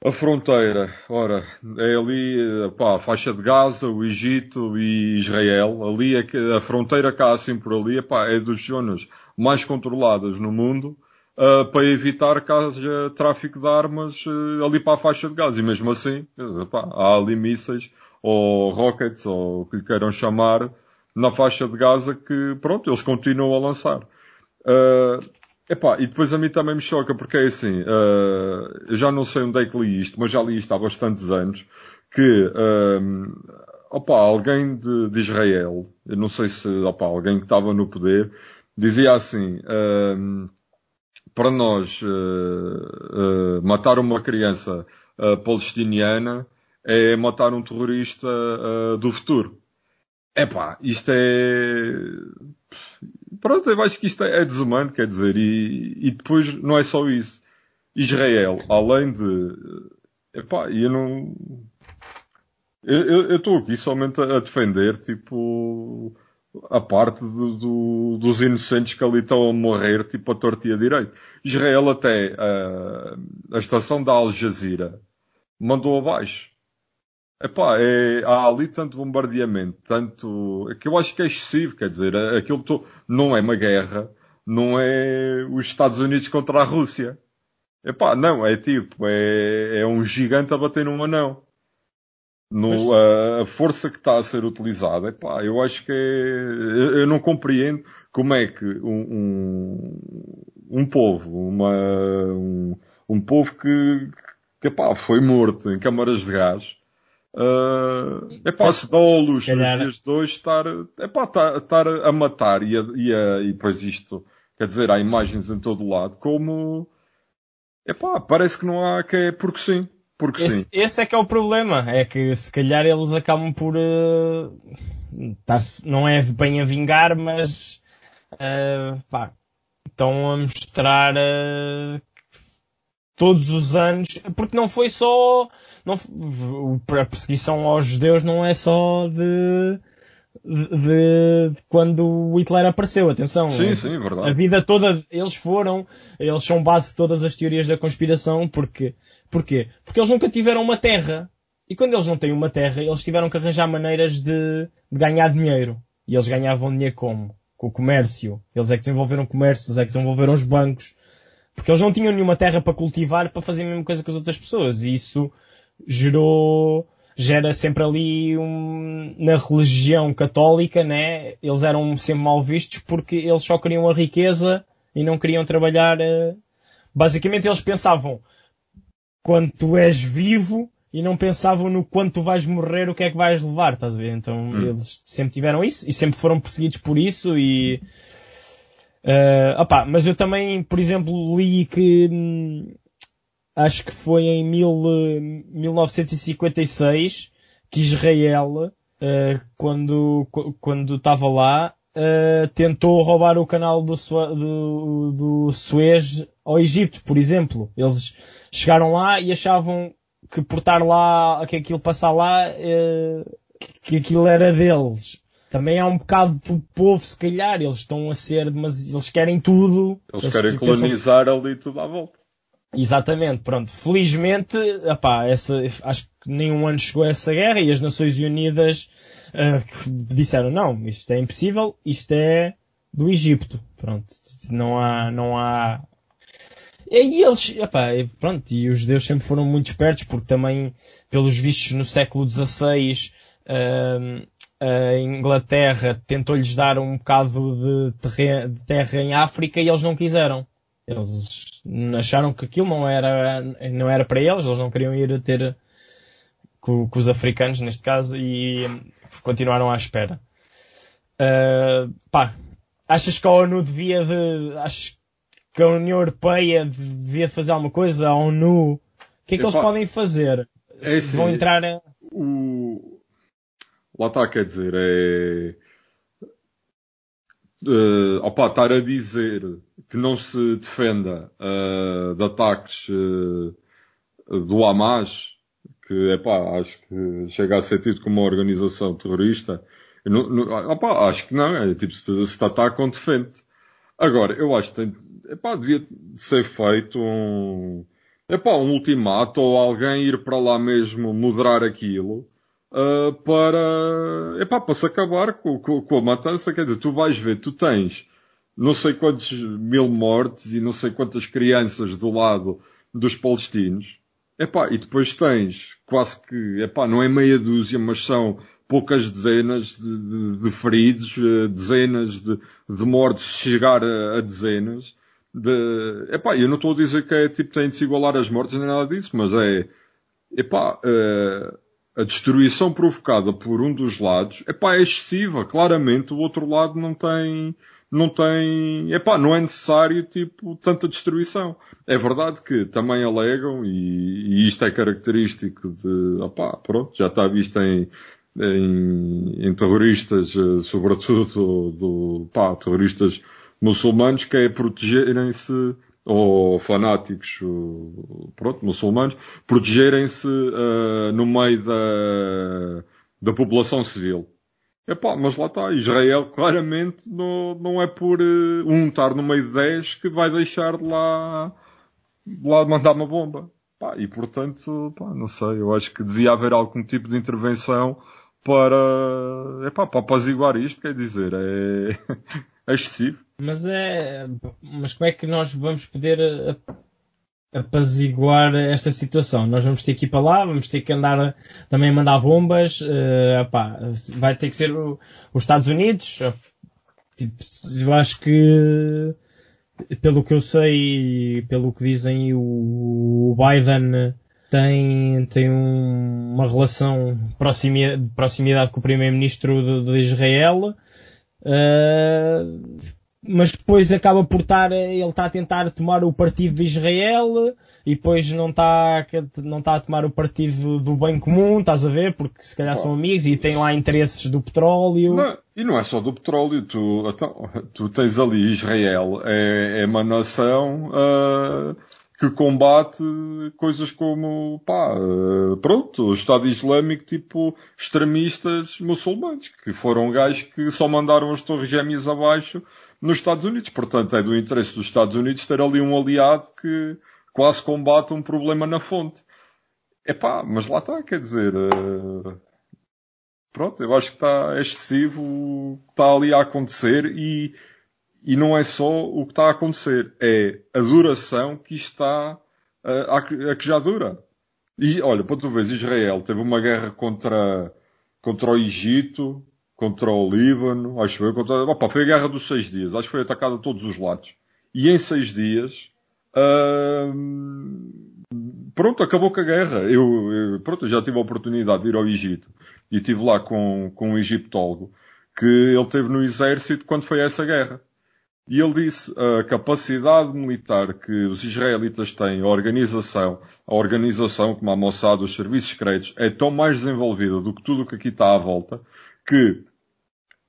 A fronteira, ora, é ali, eh, pá, a faixa de Gaza, o Egito e Israel. Ali é que a fronteira cá assim por ali, epá, é das zonas mais controladas no mundo. Uh, para evitar que haja tráfico de armas uh, ali para a faixa de gás. E mesmo assim, epá, há ali mísseis ou rockets ou o que lhe queiram chamar na faixa de Gaza que, pronto, eles continuam a lançar. Uh, epá, e depois a mim também me choca porque é assim, uh, eu já não sei onde é que li isto, mas já li isto há bastantes anos, que um, opa, alguém de, de Israel, eu não sei se opa, alguém que estava no poder, dizia assim, um, para nós uh, uh, matar uma criança palestiniana é matar um terrorista do futuro. Epá, isto é. Pronto, eu acho que isto é, desumano, quer dizer, e, e depois não é só isso. Israel, além de. Epá, eu não. Eu estou aqui somente a defender, tipo, a parte do, do, dos inocentes que ali estão a morrer, tipo, a tortia direito. Israel até a, a estação da Al Jazeera mandou abaixo. Epá, é, há ali tanto bombardeamento, tanto, que eu acho que é excessivo, quer dizer, aquilo to, não é uma guerra, não é os Estados Unidos contra a Rússia. Epá, não, é tipo, é, é um gigante a bater num anão. No, Mas... a, a, força que está a ser utilizada, epá, eu acho que é, eu, eu, não compreendo como é que um, um, um povo, uma, um, um, povo que, que epá, foi morto em câmaras de gás, uh, epá, se dá ao luxo nos dias de hoje estar, epá, estar, estar a matar e, a, e, a, e depois isto, quer dizer, há imagens em todo lado, como, epá, parece que não há que é porque sim. Porque esse, sim. esse é que é o problema. É que se calhar eles acabam por. Uh, não é bem a vingar, mas. Uh, pá, estão a mostrar uh, todos os anos. Porque não foi só. Não, a perseguição aos judeus não é só de. De, de quando o Hitler apareceu, atenção. Sim, sim, verdade. A vida toda, eles foram, eles são base de todas as teorias da conspiração, porque Porquê? Porque eles nunca tiveram uma terra. E quando eles não têm uma terra, eles tiveram que arranjar maneiras de, de ganhar dinheiro. E eles ganhavam dinheiro como? Com o comércio. Eles é que desenvolveram comércio, eles é que desenvolveram os bancos. Porque eles não tinham nenhuma terra para cultivar para fazer a mesma coisa que as outras pessoas. E isso gerou, gera sempre ali um, na religião católica, né? Eles eram sempre mal vistos porque eles só queriam a riqueza e não queriam trabalhar. Basicamente eles pensavam, quando tu és vivo e não pensavam no quando tu vais morrer, o que é que vais levar, estás a ver? Então hum. eles sempre tiveram isso e sempre foram perseguidos por isso e. Uh, opa, mas eu também, por exemplo, li que hum, acho que foi em mil, 1956 que Israel, uh, quando quando estava lá, uh, tentou roubar o canal do, do, do Suez ao Egito, por exemplo. Eles chegaram lá e achavam que por estar lá, que aquilo passar lá, que aquilo era deles. Também há um bocado do povo, se calhar, eles estão a ser, mas eles querem tudo. Eles, eles querem colonizar pensam... ali tudo à volta. Exatamente, pronto. Felizmente, epá, essa, acho que nenhum ano chegou a essa guerra e as Nações Unidas uh, disseram não, isto é impossível, isto é do Egito. Pronto, não há, não há e eles, epá, pronto, e os judeus sempre foram muito espertos porque também, pelos vistos no século XVI, uh, a Inglaterra tentou-lhes dar um bocado de, terra, de terra em África e eles não quiseram. Eles acharam que aquilo não era, não era para eles, eles não queriam ir ter com, com os africanos neste caso e continuaram à espera. Uh, pá, achas que a ONU devia de, achas que a União Europeia devia fazer alguma coisa? A ONU, o que é que Epá, eles podem fazer? É assim, Vão entrar o... Lá está, quer dizer, é uh, opa, estar a dizer que não se defenda uh, de ataques uh, do Hamas, que epá, acho que chega a ser tido como uma organização terrorista, não, não, acho que não, é tipo se, se atacam, defende. Agora, eu acho que tem, epá, devia ser feito um, epá, um ultimato ou alguém ir para lá mesmo moderar aquilo uh, para, epá, para se acabar com, com, com, a matança. Quer dizer, tu vais ver, tu tens não sei quantos mil mortes e não sei quantas crianças do lado dos palestinos. Epá, e depois tens quase que, epá, não é meia dúzia, mas são poucas dezenas de, de, de feridos, eh, dezenas de, de mortes, chegar a, a dezenas. De, epá, eu não estou a dizer que é tipo tem de se igualar as mortes nem nada disso, mas é, epá, uh, a destruição provocada por um dos lados, epá, é excessiva. Claramente o outro lado não tem, não tem, epá, não é necessário, tipo, tanta destruição. É verdade que também alegam, e, e isto é característico de, opá, pronto, já está visto em, em, em terroristas, eh, sobretudo do, do pá, terroristas muçulmanos, que é protegerem-se ou fanáticos, pronto, muçulmanos, protegerem-se uh, no meio da, da população civil. Epá, mas lá está, Israel claramente não, não é por uh, um estar no meio de 10 que vai deixar de lá, de lá mandar uma bomba. E portanto, pá, não sei, eu acho que devia haver algum tipo de intervenção para, epá, para apaziguar isto, quer dizer, é, é excessivo. Mas é. Mas como é que nós vamos poder apaziguar esta situação? Nós vamos ter que ir para lá, vamos ter que andar também a mandar bombas. Uh, opá, vai ter que ser o, os Estados Unidos. Tipo, eu acho que pelo que eu sei, pelo que dizem, o Biden tem, tem um, uma relação de proximidade com o primeiro-ministro de, de, Israel. Uh, mas depois acaba por estar, ele está a tentar tomar o partido de Israel e depois não está, não está a tomar o partido do bem comum, estás a ver? Porque se calhar são amigos e têm lá interesses do petróleo. Não, e não é só do petróleo, tu, então, tu tens ali Israel, é, é uma nação uh, que combate coisas como, pá, uh, pronto, o Estado Islâmico tipo extremistas muçulmanos, que foram gajos que só mandaram as torres gêmeas abaixo nos Estados Unidos. Portanto, é do interesse dos Estados Unidos ter ali um aliado que quase combate um problema na fonte. Epá, mas lá está, quer dizer, uh, pronto, eu acho que está excessivo o que está ali a acontecer e, e não é só o que está a acontecer, é a duração que está uh, a, a, que já dura. E olha, para tu veres, Israel teve uma guerra contra, contra o Egito, contra o Líbano, acho que foi contra, opa, foi a guerra dos seis dias, acho que foi atacada a todos os lados. E em seis dias, hum, pronto, acabou com a guerra. Eu, eu, pronto, eu já tive a oportunidade de ir ao Egito e estive lá com, com um egiptólogo que ele teve no exército quando foi essa guerra. E ele disse a capacidade militar que os israelitas têm, a organização, a organização como a Mossad, os serviços secretos, é tão mais desenvolvida do que tudo o que aqui está à volta, que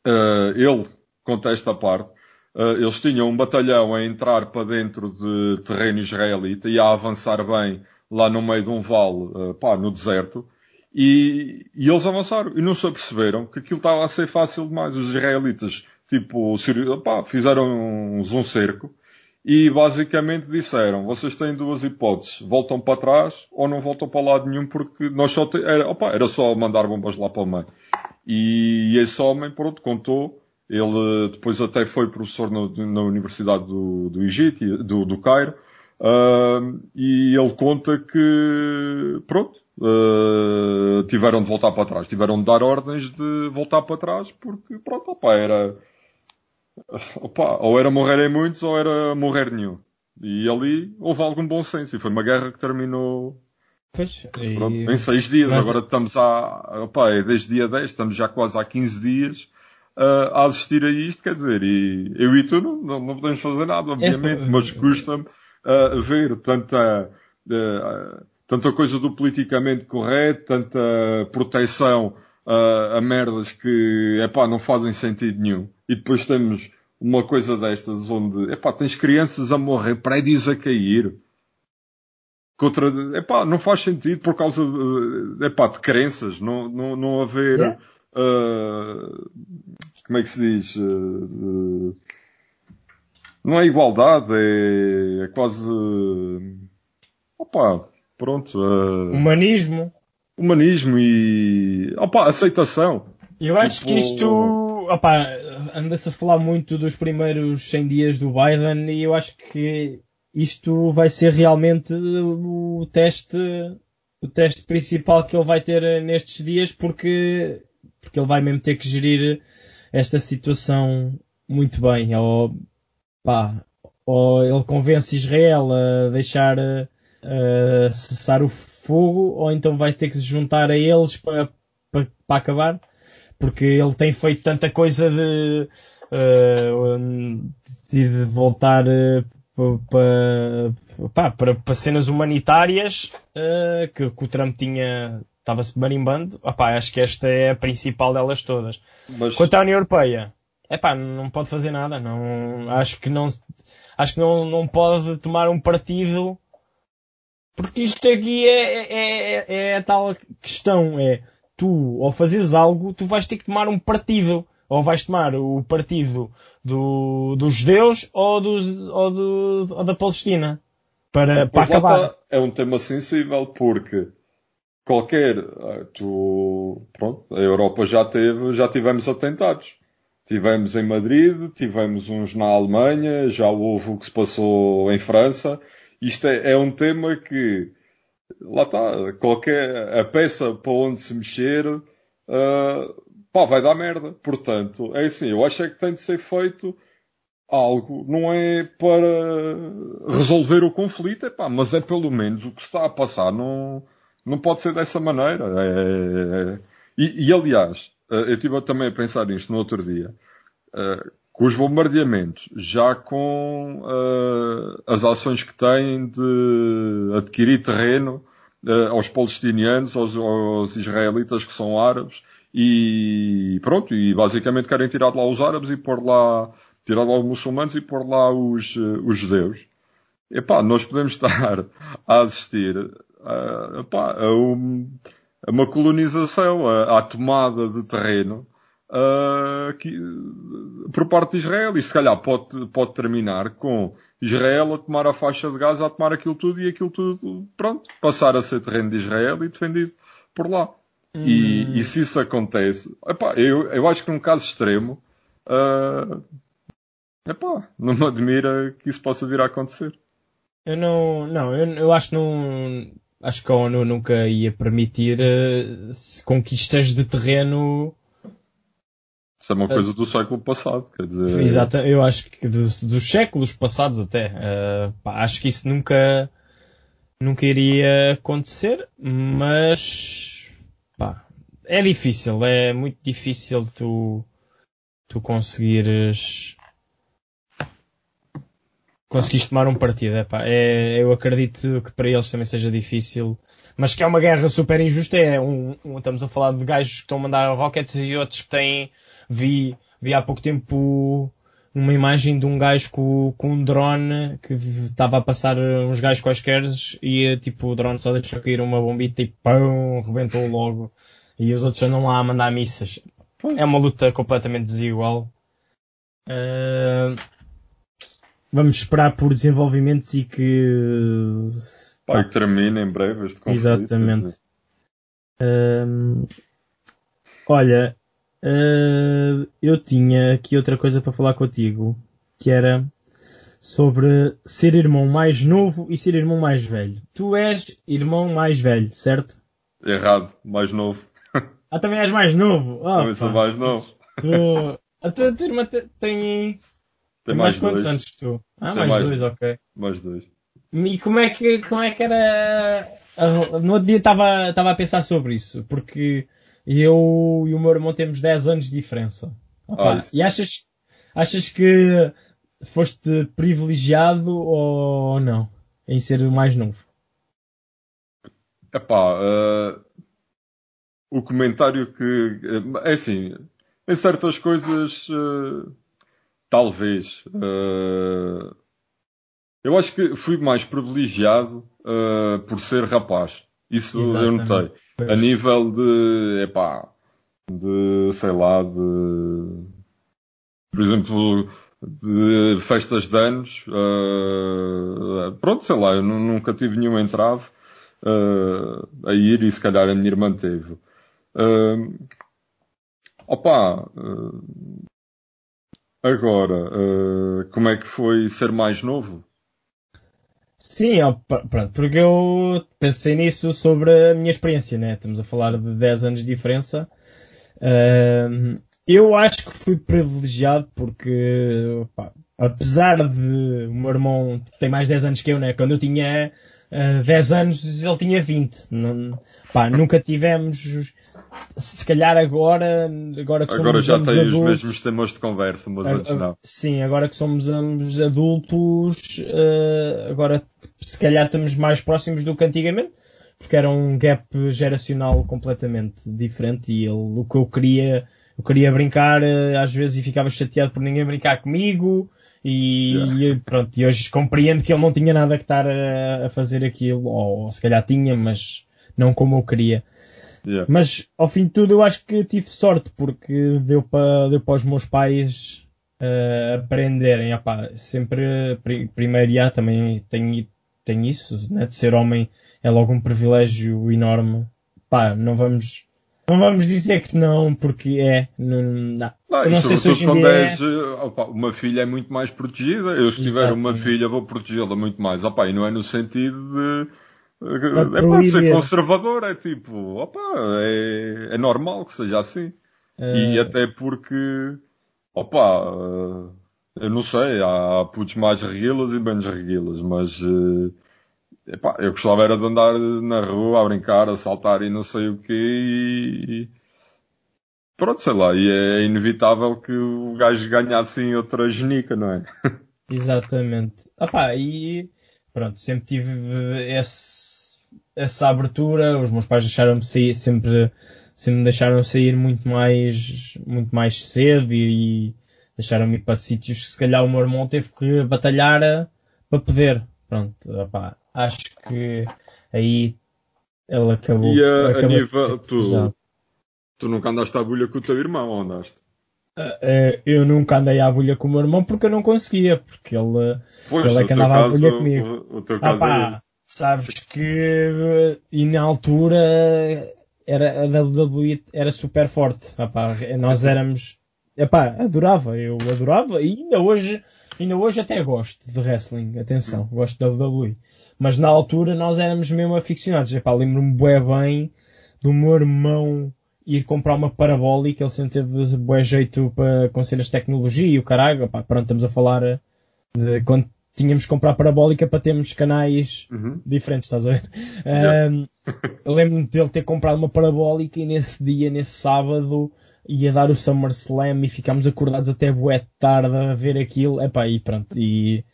uh, ele conta esta parte. Uh, eles tinham um batalhão a entrar para dentro de terreno israelita e a avançar bem lá no meio de um vale, uh, pá, no deserto. E, e, eles avançaram e não se aperceberam que aquilo estava a ser fácil demais. Os israelitas, tipo, pá, fizeram um, um cerco e basicamente disseram, vocês têm duas hipóteses, voltam para trás ou não voltam para lado nenhum porque nós só te... era, opa, era só mandar bombas lá para o meio. E esse homem, pronto, contou. Ele depois até foi professor na Universidade do, do Egito, do, do Cairo. Uh, e ele conta que, pronto, uh, tiveram de voltar para trás. Tiveram de dar ordens de voltar para trás porque, pronto, opa, era, opa, ou era morrerem muitos ou era morrer nenhum. E ali houve algum bom senso. E foi uma guerra que terminou Pois, pronto, e- em seis dias. Mas- Agora estamos há, opá, é desde dia 10, estamos já quase há 15 dias ah, a assistir a isto, quer dizer, e eu e tu não, não, não podemos fazer nada, obviamente, É, mas custa-me ah, ver tanta, ah, tanta coisa do politicamente correto, tanta proteção ah, a merdas que, epá, não fazem sentido nenhum. E depois temos uma coisa destas onde, epá, tens crianças a morrer, prédios a cair. Contra, epá, não faz sentido por causa de, epá, de crenças, não, não, não haver, Yeah. ah, como é que se diz, de- não é igualdade, é, é quase, opá, pronto, ah, Humanismo. humanismo e, opá, aceitação. Eu acho Tipo- que isto, opá, anda-se a falar muito dos primeiros 100 dias do Biden e eu acho que isto vai ser realmente o teste, o teste principal que ele vai ter nestes dias porque, porque ele vai mesmo ter que gerir esta situação muito bem. Ou, pá, ou ele convence Israel a deixar eh, cessar o fogo ou então vai ter que se juntar a eles para, para, para acabar porque ele tem feito tanta coisa de, eh, de de voltar pa- pa- pá, para, para cenas humanitárias eh, que, que o Trump tinha estava-se marimbando. Opá, acho que esta é a principal delas todas. Mas, Quanto à União Europeia, epá, não pode fazer nada. Não, acho que não, acho que não, não pode tomar um partido. Porque isto aqui é, é, é, é a tal questão, é tu, ao fazeres algo, tu vais ter que tomar um partido. Ou vais tomar o partido do, dos judeus ou, dos, ou, do, ou da Palestina. Para, para acabar. está, é um tema sensível porque qualquer, ah, tu, pronto, a Europa já teve, já tivemos atentados. Tivemos em Madrid, tivemos uns na Alemanha, já houve o que se passou em França. Isto é, é um tema que, lá está, qualquer, a peça para onde se mexer, ah, pá, vai dar merda. Portanto, é assim, eu acho é que tem de ser feito algo, não é para resolver o conflito, epá, mas é pelo menos o que está a passar, não, não pode ser dessa maneira. É- é- E, e, aliás, eh, eu estive também a pensar nisto no outro dia, eh, com os bombardeamentos, já com eh, as ações que têm de adquirir terreno aos palestinianos, aos, aos israelitas que são árabes, e pronto, e basicamente querem tirar de lá os árabes e pôr lá, tirar lá os muçulmanos e pôr lá os, eh, os judeus. Epá, nós podemos estar a assistir a, epá, a, um- a uma colonização, à tomada de terreno ah, que- por parte de Israel. E se calhar pode, pode terminar com Israel a tomar a faixa de Gaza, a tomar aquilo tudo e aquilo tudo, pronto, passar a ser terreno de Israel e defendido por lá. E, e se isso acontece, epá, eu, eu acho que num caso extremo, ah, epá, não me admira que isso possa vir a acontecer. Eu não, não, eu, eu acho que não, acho que a ONU nunca ia permitir eh, conquistas de terreno. Isso é uma coisa do século passado, quer dizer. Exato, eu acho que dos, dos séculos passados até. eh, pá, acho que isso nunca, nunca iria acontecer, mas pá, é difícil, é muito difícil tu, tu conseguires conseguiste tomar um partido. Epá, é, eu acredito que para eles também seja difícil. Mas que é uma guerra super injusta. É um, um- estamos a falar de gajos que estão a mandar rockets e outros que têm. Vi, vi há pouco tempo uma imagem de um gajo com, com um drone que estava a passar uns gajos quaisquer e tipo o drone só deixou cair uma bombita e pão, rebentou logo. E os outros andam lá a mandar missas. É uma luta completamente desigual. Ah, vamos esperar por desenvolvimentos e que Pá, que termine em breve este conflito. Exatamente. Ahm, olha, ah, eu tinha aqui outra coisa para falar contigo, que era sobre ser irmão mais novo e ser irmão mais velho. Tu és irmão mais velho, certo? Errado, mais novo. Ah, também és mais novo? Ah, Também sou mais novo. Tu- A tua, irmã te- tem Tem mais, mais quantos dois. anos que tu? Ah, Tem mais, mais- dois, ok. Mais dois. E como é que, como é que era. No outro dia estava a pensar sobre isso, porque eu e o meu irmão temos 10 anos de diferença. Opa, e achas, achas que foste privilegiado ou não em ser o mais novo? Epá, eh, o comentário que. É assim, em certas coisas, eh, talvez. eh, eu acho que fui mais privilegiado eh, por ser rapaz. Isso eu Exatamente. notei. Pois. A nível de. Epá, de. sei lá, de. Por exemplo, de festas de anos. eh, pronto, sei lá, eu nu- nunca tive nenhum entrave eh, a ir e se calhar a minha irmã teve. Eh, opa, eh, agora, como é que foi ser mais novo? Sim, pr- pronto, porque eu pensei nisso sobre a minha experiência, né? Estamos a falar de 10 anos de diferença. Eu acho que fui privilegiado porque, apesar de o meu irmão ter mais 10 anos que eu, né? Quando eu tinha ah, 10 anos, ele tinha 20. Não, nunca tivemos, se calhar agora, agora que Agora somos já tem os adultos, mesmos temas de conversa, mas a- antes não. Sim, agora que somos ambos adultos, eh, agora se calhar estamos mais próximos do que antigamente, porque era um gap geracional completamente diferente e ele, o que eu queria, eu queria brincar eh, às vezes e ficava chateado por ninguém brincar comigo e, Yeah. e pronto, e hoje compreendo que ele não tinha nada que estar a, a fazer aquilo, ou, se calhar tinha, mas não como eu queria. Yeah. Mas ao fim de tudo eu acho que tive sorte porque deu para deu os meus pais eh, aprenderem. Epá, sempre pri- primeiro já também tenho, tenho isso, né? de ser homem é logo um privilégio enorme. Pá, não vamos não vamos dizer que não, porque é. Não, não, Não, eu não sei se hoje em quando é- eh, uma filha é muito mais protegida. Eu se tiver uma filha vou protegê-la muito mais. Opa, e não é no sentido de é pode ser conservador, é tipo, opa, é, é normal que seja assim. E eh, até porque, opa, eh, eu não sei, há putos mais reguilas e menos reguilas, mas eh, epá, eu gostava era de andar na rua a brincar, a saltar e não sei o quê e pronto, sei lá, e é inevitável que o gajo ganhasse em outra genica, não é? Exatamente. Opá, e pronto, sempre tive esse, essa abertura, os meus pais deixaram-me sair, sempre, sempre me deixaram sair muito mais, muito mais cedo e, deixaram-me ir para sítios que se calhar o meu irmão teve que batalhar a- para poder. Pronto, opá, acho que aí ele acabou. E a, a acabou por nível, tu, tu nunca andaste à bulha com o teu irmão, ou andaste? Eh, eu nunca andei à agulha com o meu irmão porque eu não conseguia, porque ele, Pois, Ele é que andava à agulha comigo. o, o teu Ah caso é pá. Sabes que e na altura era, a WWE era super forte. Ah pá, nós éramos. Epá, adorava, eu adorava e ainda hoje, ainda hoje até gosto de wrestling, atenção, gosto da WWE. Mas na altura nós éramos mesmo aficionados. Epá, lembro-me bué bem do meu irmão ir comprar uma parabólica, ele sempre teve bué jeito para, com cenas de tecnologia e o caralho. Epá, pronto, estamos a falar de quando tínhamos que comprar parabólica para termos canais Uhum. diferentes, estás a ver? Yeah. Eu lembro-me dele ter comprado uma parabólica e nesse dia, nesse sábado, ia dar o SummerSlam e ficámos acordados até bué de tarde a ver aquilo. Epá, e pronto, e...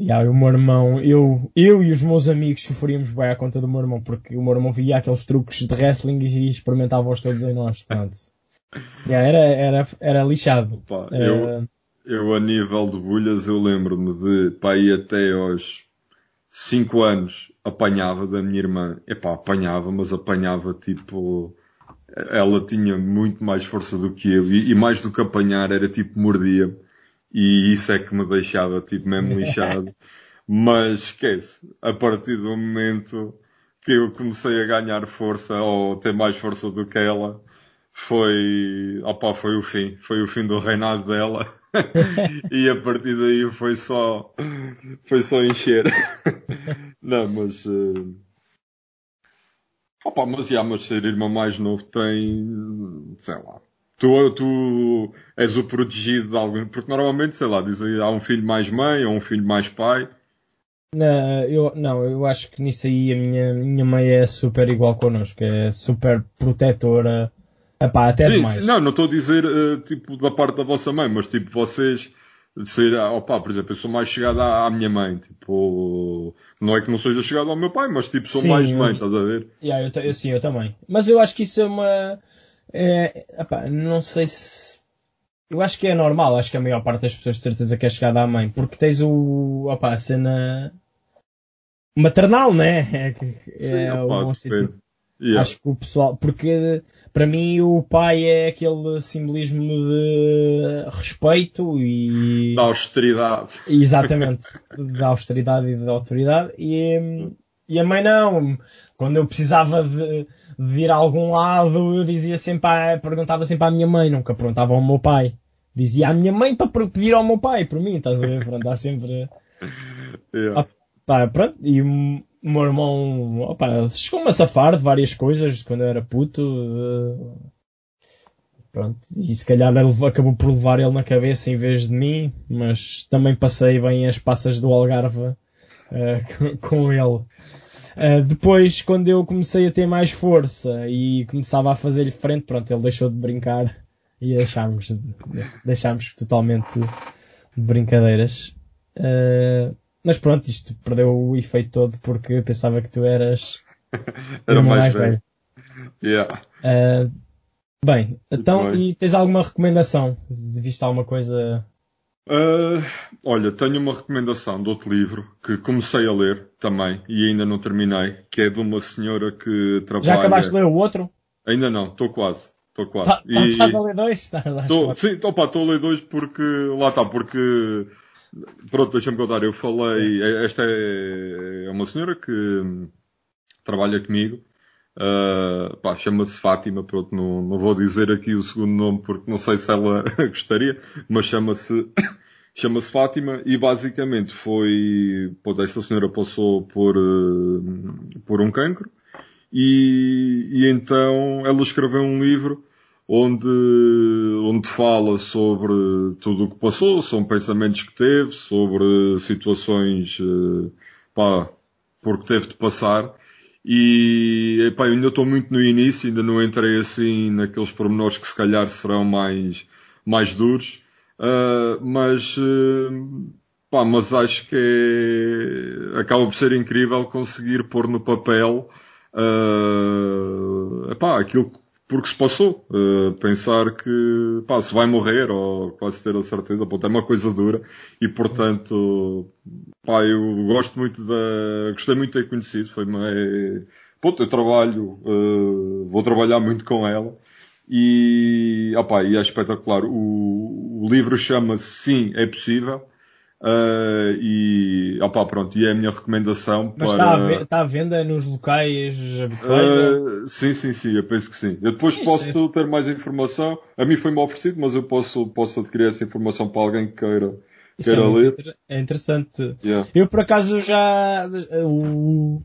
E aí o meu irmão, eu, eu e os meus amigos sofríamos bem à conta do meu irmão, porque o meu irmão via aqueles truques de wrestling e experimentava-os todos em nós, pronto. Yeah, era, era, era lixado. Pá, eu, eu a nível de bulhas, eu lembro-me de, pá, até aos 5 anos, apanhava da minha irmã. Epá, apanhava, mas apanhava tipo, ela tinha muito mais força do que eu, e, e mais do que apanhar, era tipo mordia E isso é que me deixava tipo mesmo lixado. Mas esquece, a partir do momento que eu comecei a ganhar força ou ter mais força do que ela, foi, opa, foi o fim, foi o fim do reinado dela. e a partir daí foi só, foi só encher. Não, mas, uh, opa, mas já, mas ser irmão mais novo tem, sei lá, Tu, tu és o protegido de alguém, porque normalmente, sei lá, dizem há um filho mais mãe ou um filho mais pai. Não, eu, não, eu acho que nisso aí a minha, minha mãe é super igual connosco, é super protetora, Epá, até sim, demais. Sim, não, não estou a dizer uh, tipo da parte da vossa mãe, mas tipo vocês ser, opa, por exemplo, eu sou mais chegado à, à, minha mãe, tipo, não é que não seja chegado ao meu pai, mas tipo, sou sim, mais mãe, eu, estás a ver? Yeah, eu, eu, sim, eu também. Mas eu acho que isso é uma, é, epá, não sei se, eu acho que é normal, acho que a maior parte das pessoas de certeza que é chegada à mãe, porque tens o, opa, a cena maternal, né? É, sim, é o Yeah. Acho que o pessoal, porque para mim o pai é aquele simbolismo de respeito e. Da austeridade. Exatamente. da austeridade e da autoridade. E, e a mãe não. Quando eu precisava de, de ir a algum lado, eu dizia sempre, perguntava sempre à minha mãe, nunca perguntava ao meu pai. Dizia à minha mãe para pedir ao meu pai, por mim, estás a ver? Pronto, há sempre. Yeah. Ah, pá, pronto. E o meu irmão, opa, chegou-me a safar de várias coisas quando eu era puto. Uh, pronto, e se calhar ele acabou por levar ele na cabeça em vez de mim, mas também passei bem as passas do Algarve uh, com ele. Uh, depois, quando eu comecei a ter mais força e começava a fazer-lhe frente, pronto, ele deixou de brincar e deixámos, deixámos totalmente de brincadeiras. Uh, mas pronto, isto perdeu o efeito todo porque pensava que tu eras Era mais, mais velho. velho. Yeah. Uh, bem, então, e tens alguma recomendação? Viste alguma coisa? Uh, olha, tenho uma recomendação de outro livro que comecei a ler também e ainda não terminei, que é de uma senhora que trabalha. Já acabaste de ler o outro? Ainda não, estou quase. Estou quase. Tá, tá, estás a ler dois? Tá, sim, estou a ler dois porque. Lá está, porque Pronto, deixa-me contar. Eu falei. Esta é, é uma senhora que trabalha comigo. Uh, chama-se Fátima, pronto, não, não vou dizer aqui o segundo nome porque não sei se ela gostaria, mas chama-se chama-se Fátima e basicamente foi, pronto, esta senhora passou por, uh, por um cancro e, e então ela escreveu um livro onde, onde fala sobre tudo o que passou, são pensamentos que teve, sobre situações, eh, pá, porque teve de passar. E, epá, eu ainda estou muito no início, ainda não entrei assim naqueles pormenores que se calhar serão mais, mais duros. Uh, mas, uh, pá, mas acho que é, acaba por ser incrível conseguir pôr no papel, uh, epá, aquilo porque se passou. Uh, pensar que pá, se vai morrer ou quase ter a certeza, pô, é uma coisa dura e portanto pá, eu gosto muito da. gostei muito de ter conhecido. Foi uma. É, pô, eu trabalho, uh, vou trabalhar muito com ela. E, opá, e é espetacular. O, o livro chama-se Sim, é Possível. Uh, e, opa, pronto, e é a minha recomendação Mas para... está, à está à venda nos locais habituais? Uh, sim, sim, sim, eu penso que sim. Eu depois Isso posso é. ter mais informação. A mim foi-me oferecido, mas eu posso, posso adquirir essa informação para alguém que queira, Isso queira é ler. É interessante. Yeah. Eu, por acaso, já... Uh,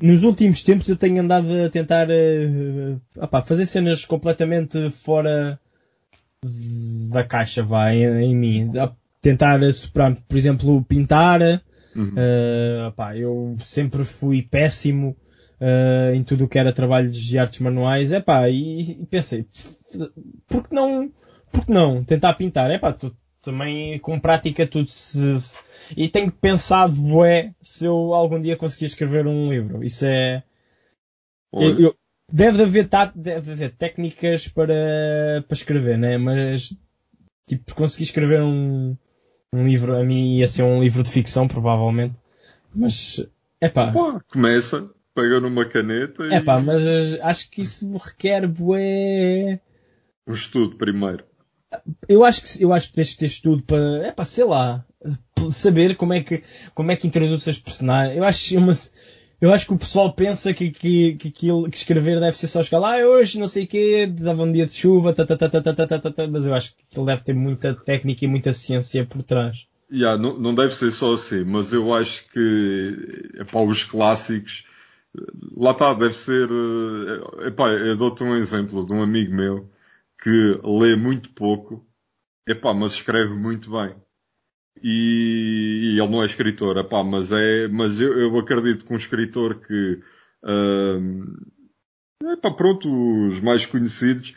nos últimos tempos eu tenho andado a tentar uh, opa, fazer cenas completamente fora da caixa, vai, em, em mim tentar superar, por exemplo, pintar. Uhum. Uh, opá, eu sempre fui péssimo uh, em tudo o que era trabalhos de artes manuais. Epá, e, e pensei, por que não, por que não tentar pintar? Epá, tu, também com prática tudo se, se, e tenho pensado, bué, se eu algum dia conseguir escrever um livro. Isso é, eu, eu, deve haver, deve haver técnicas para, para escrever, né? Mas, tipo, conseguir escrever um, um livro, a mim ia ser um livro de ficção, provavelmente. Mas, é pá. Começa, pega numa caneta e. É pá, mas acho que isso requer bué. Um estudo primeiro. Eu acho que, eu acho que tens de ter estudo para, é pá, sei lá, saber como é que, como é que introduz as personagens. Eu acho uma, eu acho que o pessoal pensa que, que, que, que, escrever deve ser só chegar lá, ah, hoje não sei o quê, dava um dia de chuva, ta, ta, ta, ta, ta, ta, ta, mas eu acho que ele deve ter muita técnica e muita ciência por trás. Yeah, não, não deve ser só assim, mas eu acho que é para os clássicos, lá está, deve ser. Eh, epá, eu dou-te um exemplo de um amigo meu que lê muito pouco, epá, mas escreve muito bem. E, e ele não é escritor, epá, mas é, mas eu, eu acredito que um escritor que, uh, epá, pronto, os mais conhecidos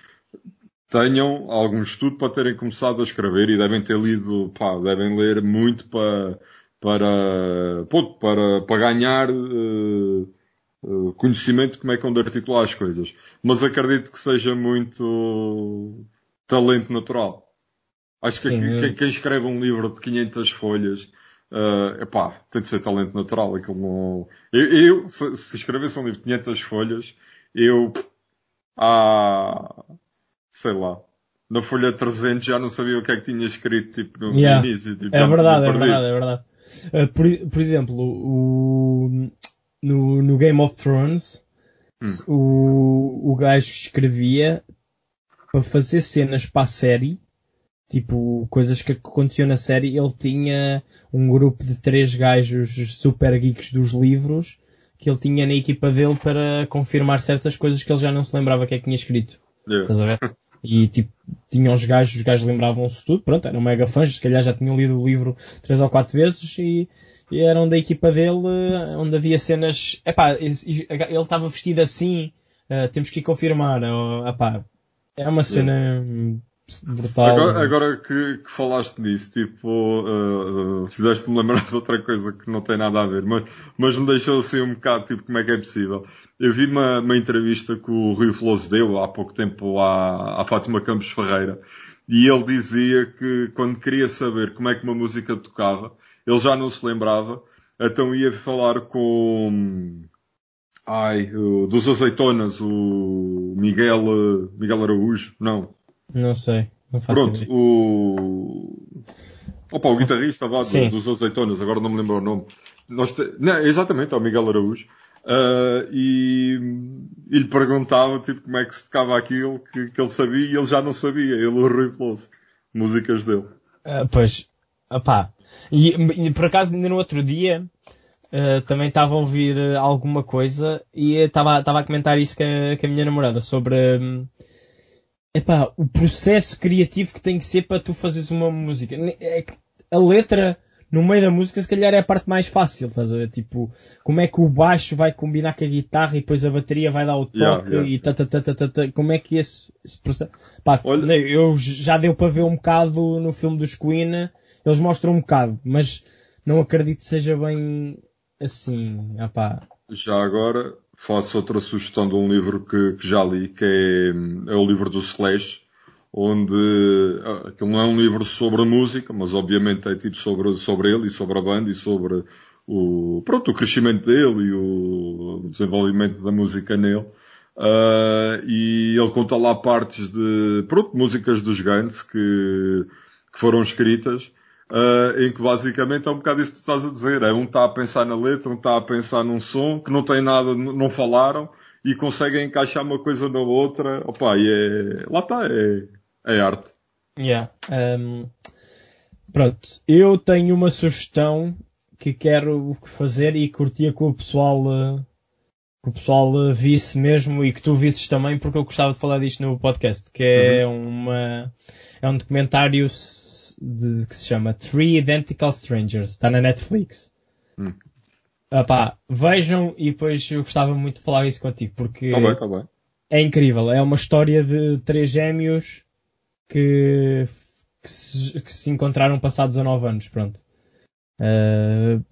tenham algum estudo para terem começado a escrever e devem ter lido, pá, devem ler muito para, para, pronto, para, para ganhar, uh, conhecimento de como é que é onde articular as coisas. Mas acredito que seja muito talento natural. Acho que quem, quem, escreve um livro de 500 folhas, uh, epá, tem de ser talento natural. Aquilo não... Eu, eu se, se, escrevesse um livro de 500 folhas, eu, ah, sei lá, na folha 300 já não sabia o que é que tinha escrito, tipo, no, yeah. início. Tipo, é, verdade, é verdade, é verdade, é verdade. por, por exemplo, o, no, no Game of Thrones, hum. o, o gajo que escrevia para fazer cenas para a série, tipo, coisas que aconteciam na série, ele tinha um grupo de três gajos super geeks dos livros que ele tinha na equipa dele para confirmar certas coisas que ele já não se lembrava que é que tinha escrito. Yeah. Estás a ver? E tipo, tinham os gajos, os gajos lembravam-se tudo, pronto, eram mega fãs, se calhar já tinham lido o livro três ou quatro vezes e, e eram da equipa dele, onde havia cenas, epá, ele estava vestido assim, uh, temos que ir confirmar, epá, é uma cena brutal. Agora, agora que, que, falaste nisso, tipo, uh, uh, fizeste-me lembrar de outra coisa que não tem nada a ver, mas, mas me deixou assim um bocado, tipo, como é que é possível. Eu vi uma, uma entrevista que o Rui Flores deu há pouco tempo à, à Fátima Campos Ferreira, e ele dizia que quando queria saber como é que uma música tocava, ele já não se lembrava, então ia falar com, ai, dos azeitonas, o Miguel, Miguel Araújo, não. Não sei, não faço Pronto, ideia. o, opa, o guitarrista vá, dos azeitonas, agora não me lembro o nome. Nós te... não, exatamente, é o Miguel Araújo. Uh, e, e lhe perguntava tipo como é que se tocava aquilo que, que ele sabia e ele já não sabia, ele o Rui Veloso, músicas dele. Uh, pois, opá, e, e, por acaso ainda no outro dia uh, também estava a ouvir alguma coisa e estava a comentar isso com a, com a minha namorada sobre um, epá, o processo criativo que tem que ser para tu fazeres uma música. É a letra no meio da música se calhar é a parte mais fácil, estás a ver? Tipo, como é que o baixo vai combinar com a guitarra e depois a bateria vai dar o toque yeah, yeah. e ta, ta, ta, ta, ta, como é que esse, esse processo... Pá, Olha... eu já deu para ver um bocado no filme dos Queen, eles mostram um bocado, mas não acredito que seja bem assim, ah pá. Já agora faço outra sugestão de um livro que, que já li, que é, é o livro do Slash, onde ah, aquilo não é um livro sobre música, mas obviamente é tipo sobre, sobre ele e sobre a banda e sobre o, pronto, o crescimento dele e o desenvolvimento da música nele. Uh, e ele conta lá partes de, pronto, músicas dos Guns que, que foram escritas, uh, em que basicamente é um bocado isso que tu estás a dizer. É um está a pensar na letra, um está a pensar num som, que não tem nada, não falaram, e conseguem encaixar uma coisa na outra. Opa, e é, lá está, é, é arte. Yeah. Um, pronto. Eu tenho uma sugestão que quero fazer e curtia que o pessoal, que o pessoal visse mesmo e que tu visses também porque eu gostava de falar disto no podcast, que é uhum. uma, é um documentário de, que se chama Three Identical Strangers. Está na Netflix. Hum. Epá, vejam e depois eu gostava muito de falar isso contigo porque tá bem, tá bem. é incrível. É uma história de três gêmeos que, que, se, que se encontraram passados 19 anos, pronto. Uh,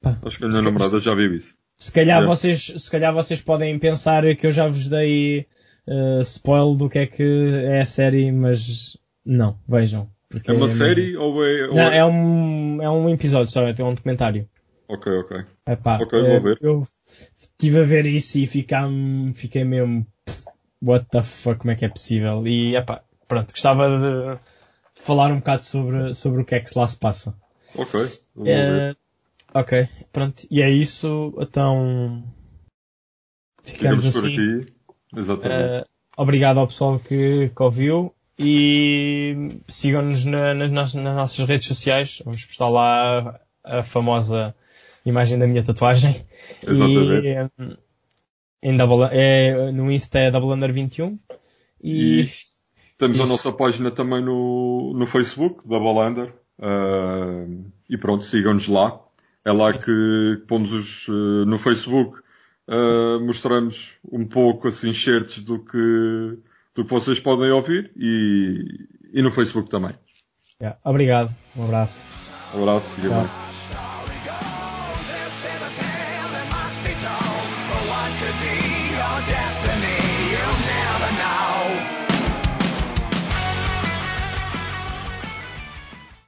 pá, Acho que a minha namorada já viu isso. Se calhar, é. vocês, se calhar vocês podem pensar que eu já vos dei uh, spoil do que é que é a série, mas não, vejam. É uma é série ou é... Ou não, é... é... um, é um episódio só, é um documentário. Ok, ok. Epá, ok, vou ver. Eu estive a ver isso e fiquei, fiquei mesmo what the fuck, como é que é possível? E epá, pronto, gostava de falar um bocado sobre, sobre o que é que lá se passa. Ok, é, Ok, pronto. E é isso, então ficamos, ficamos assim. por aqui. Exatamente. Uh, obrigado ao pessoal que, que ouviu e sigam-nos na, nas, nas, nossas redes sociais. Vamos postar lá a, famosa imagem da minha tatuagem. Exatamente. E, em double, é, no Insta é Double Under 21 e, e Temos a nossa página também no, no Facebook, da Balander. Uh, e pronto, sigam-nos lá. É lá que pomos os, uh, no Facebook, uh, mostramos um pouco assim certos do que, do que vocês podem ouvir e, e no Facebook também. Yeah. Obrigado. Um abraço. Um abraço. Fica bem.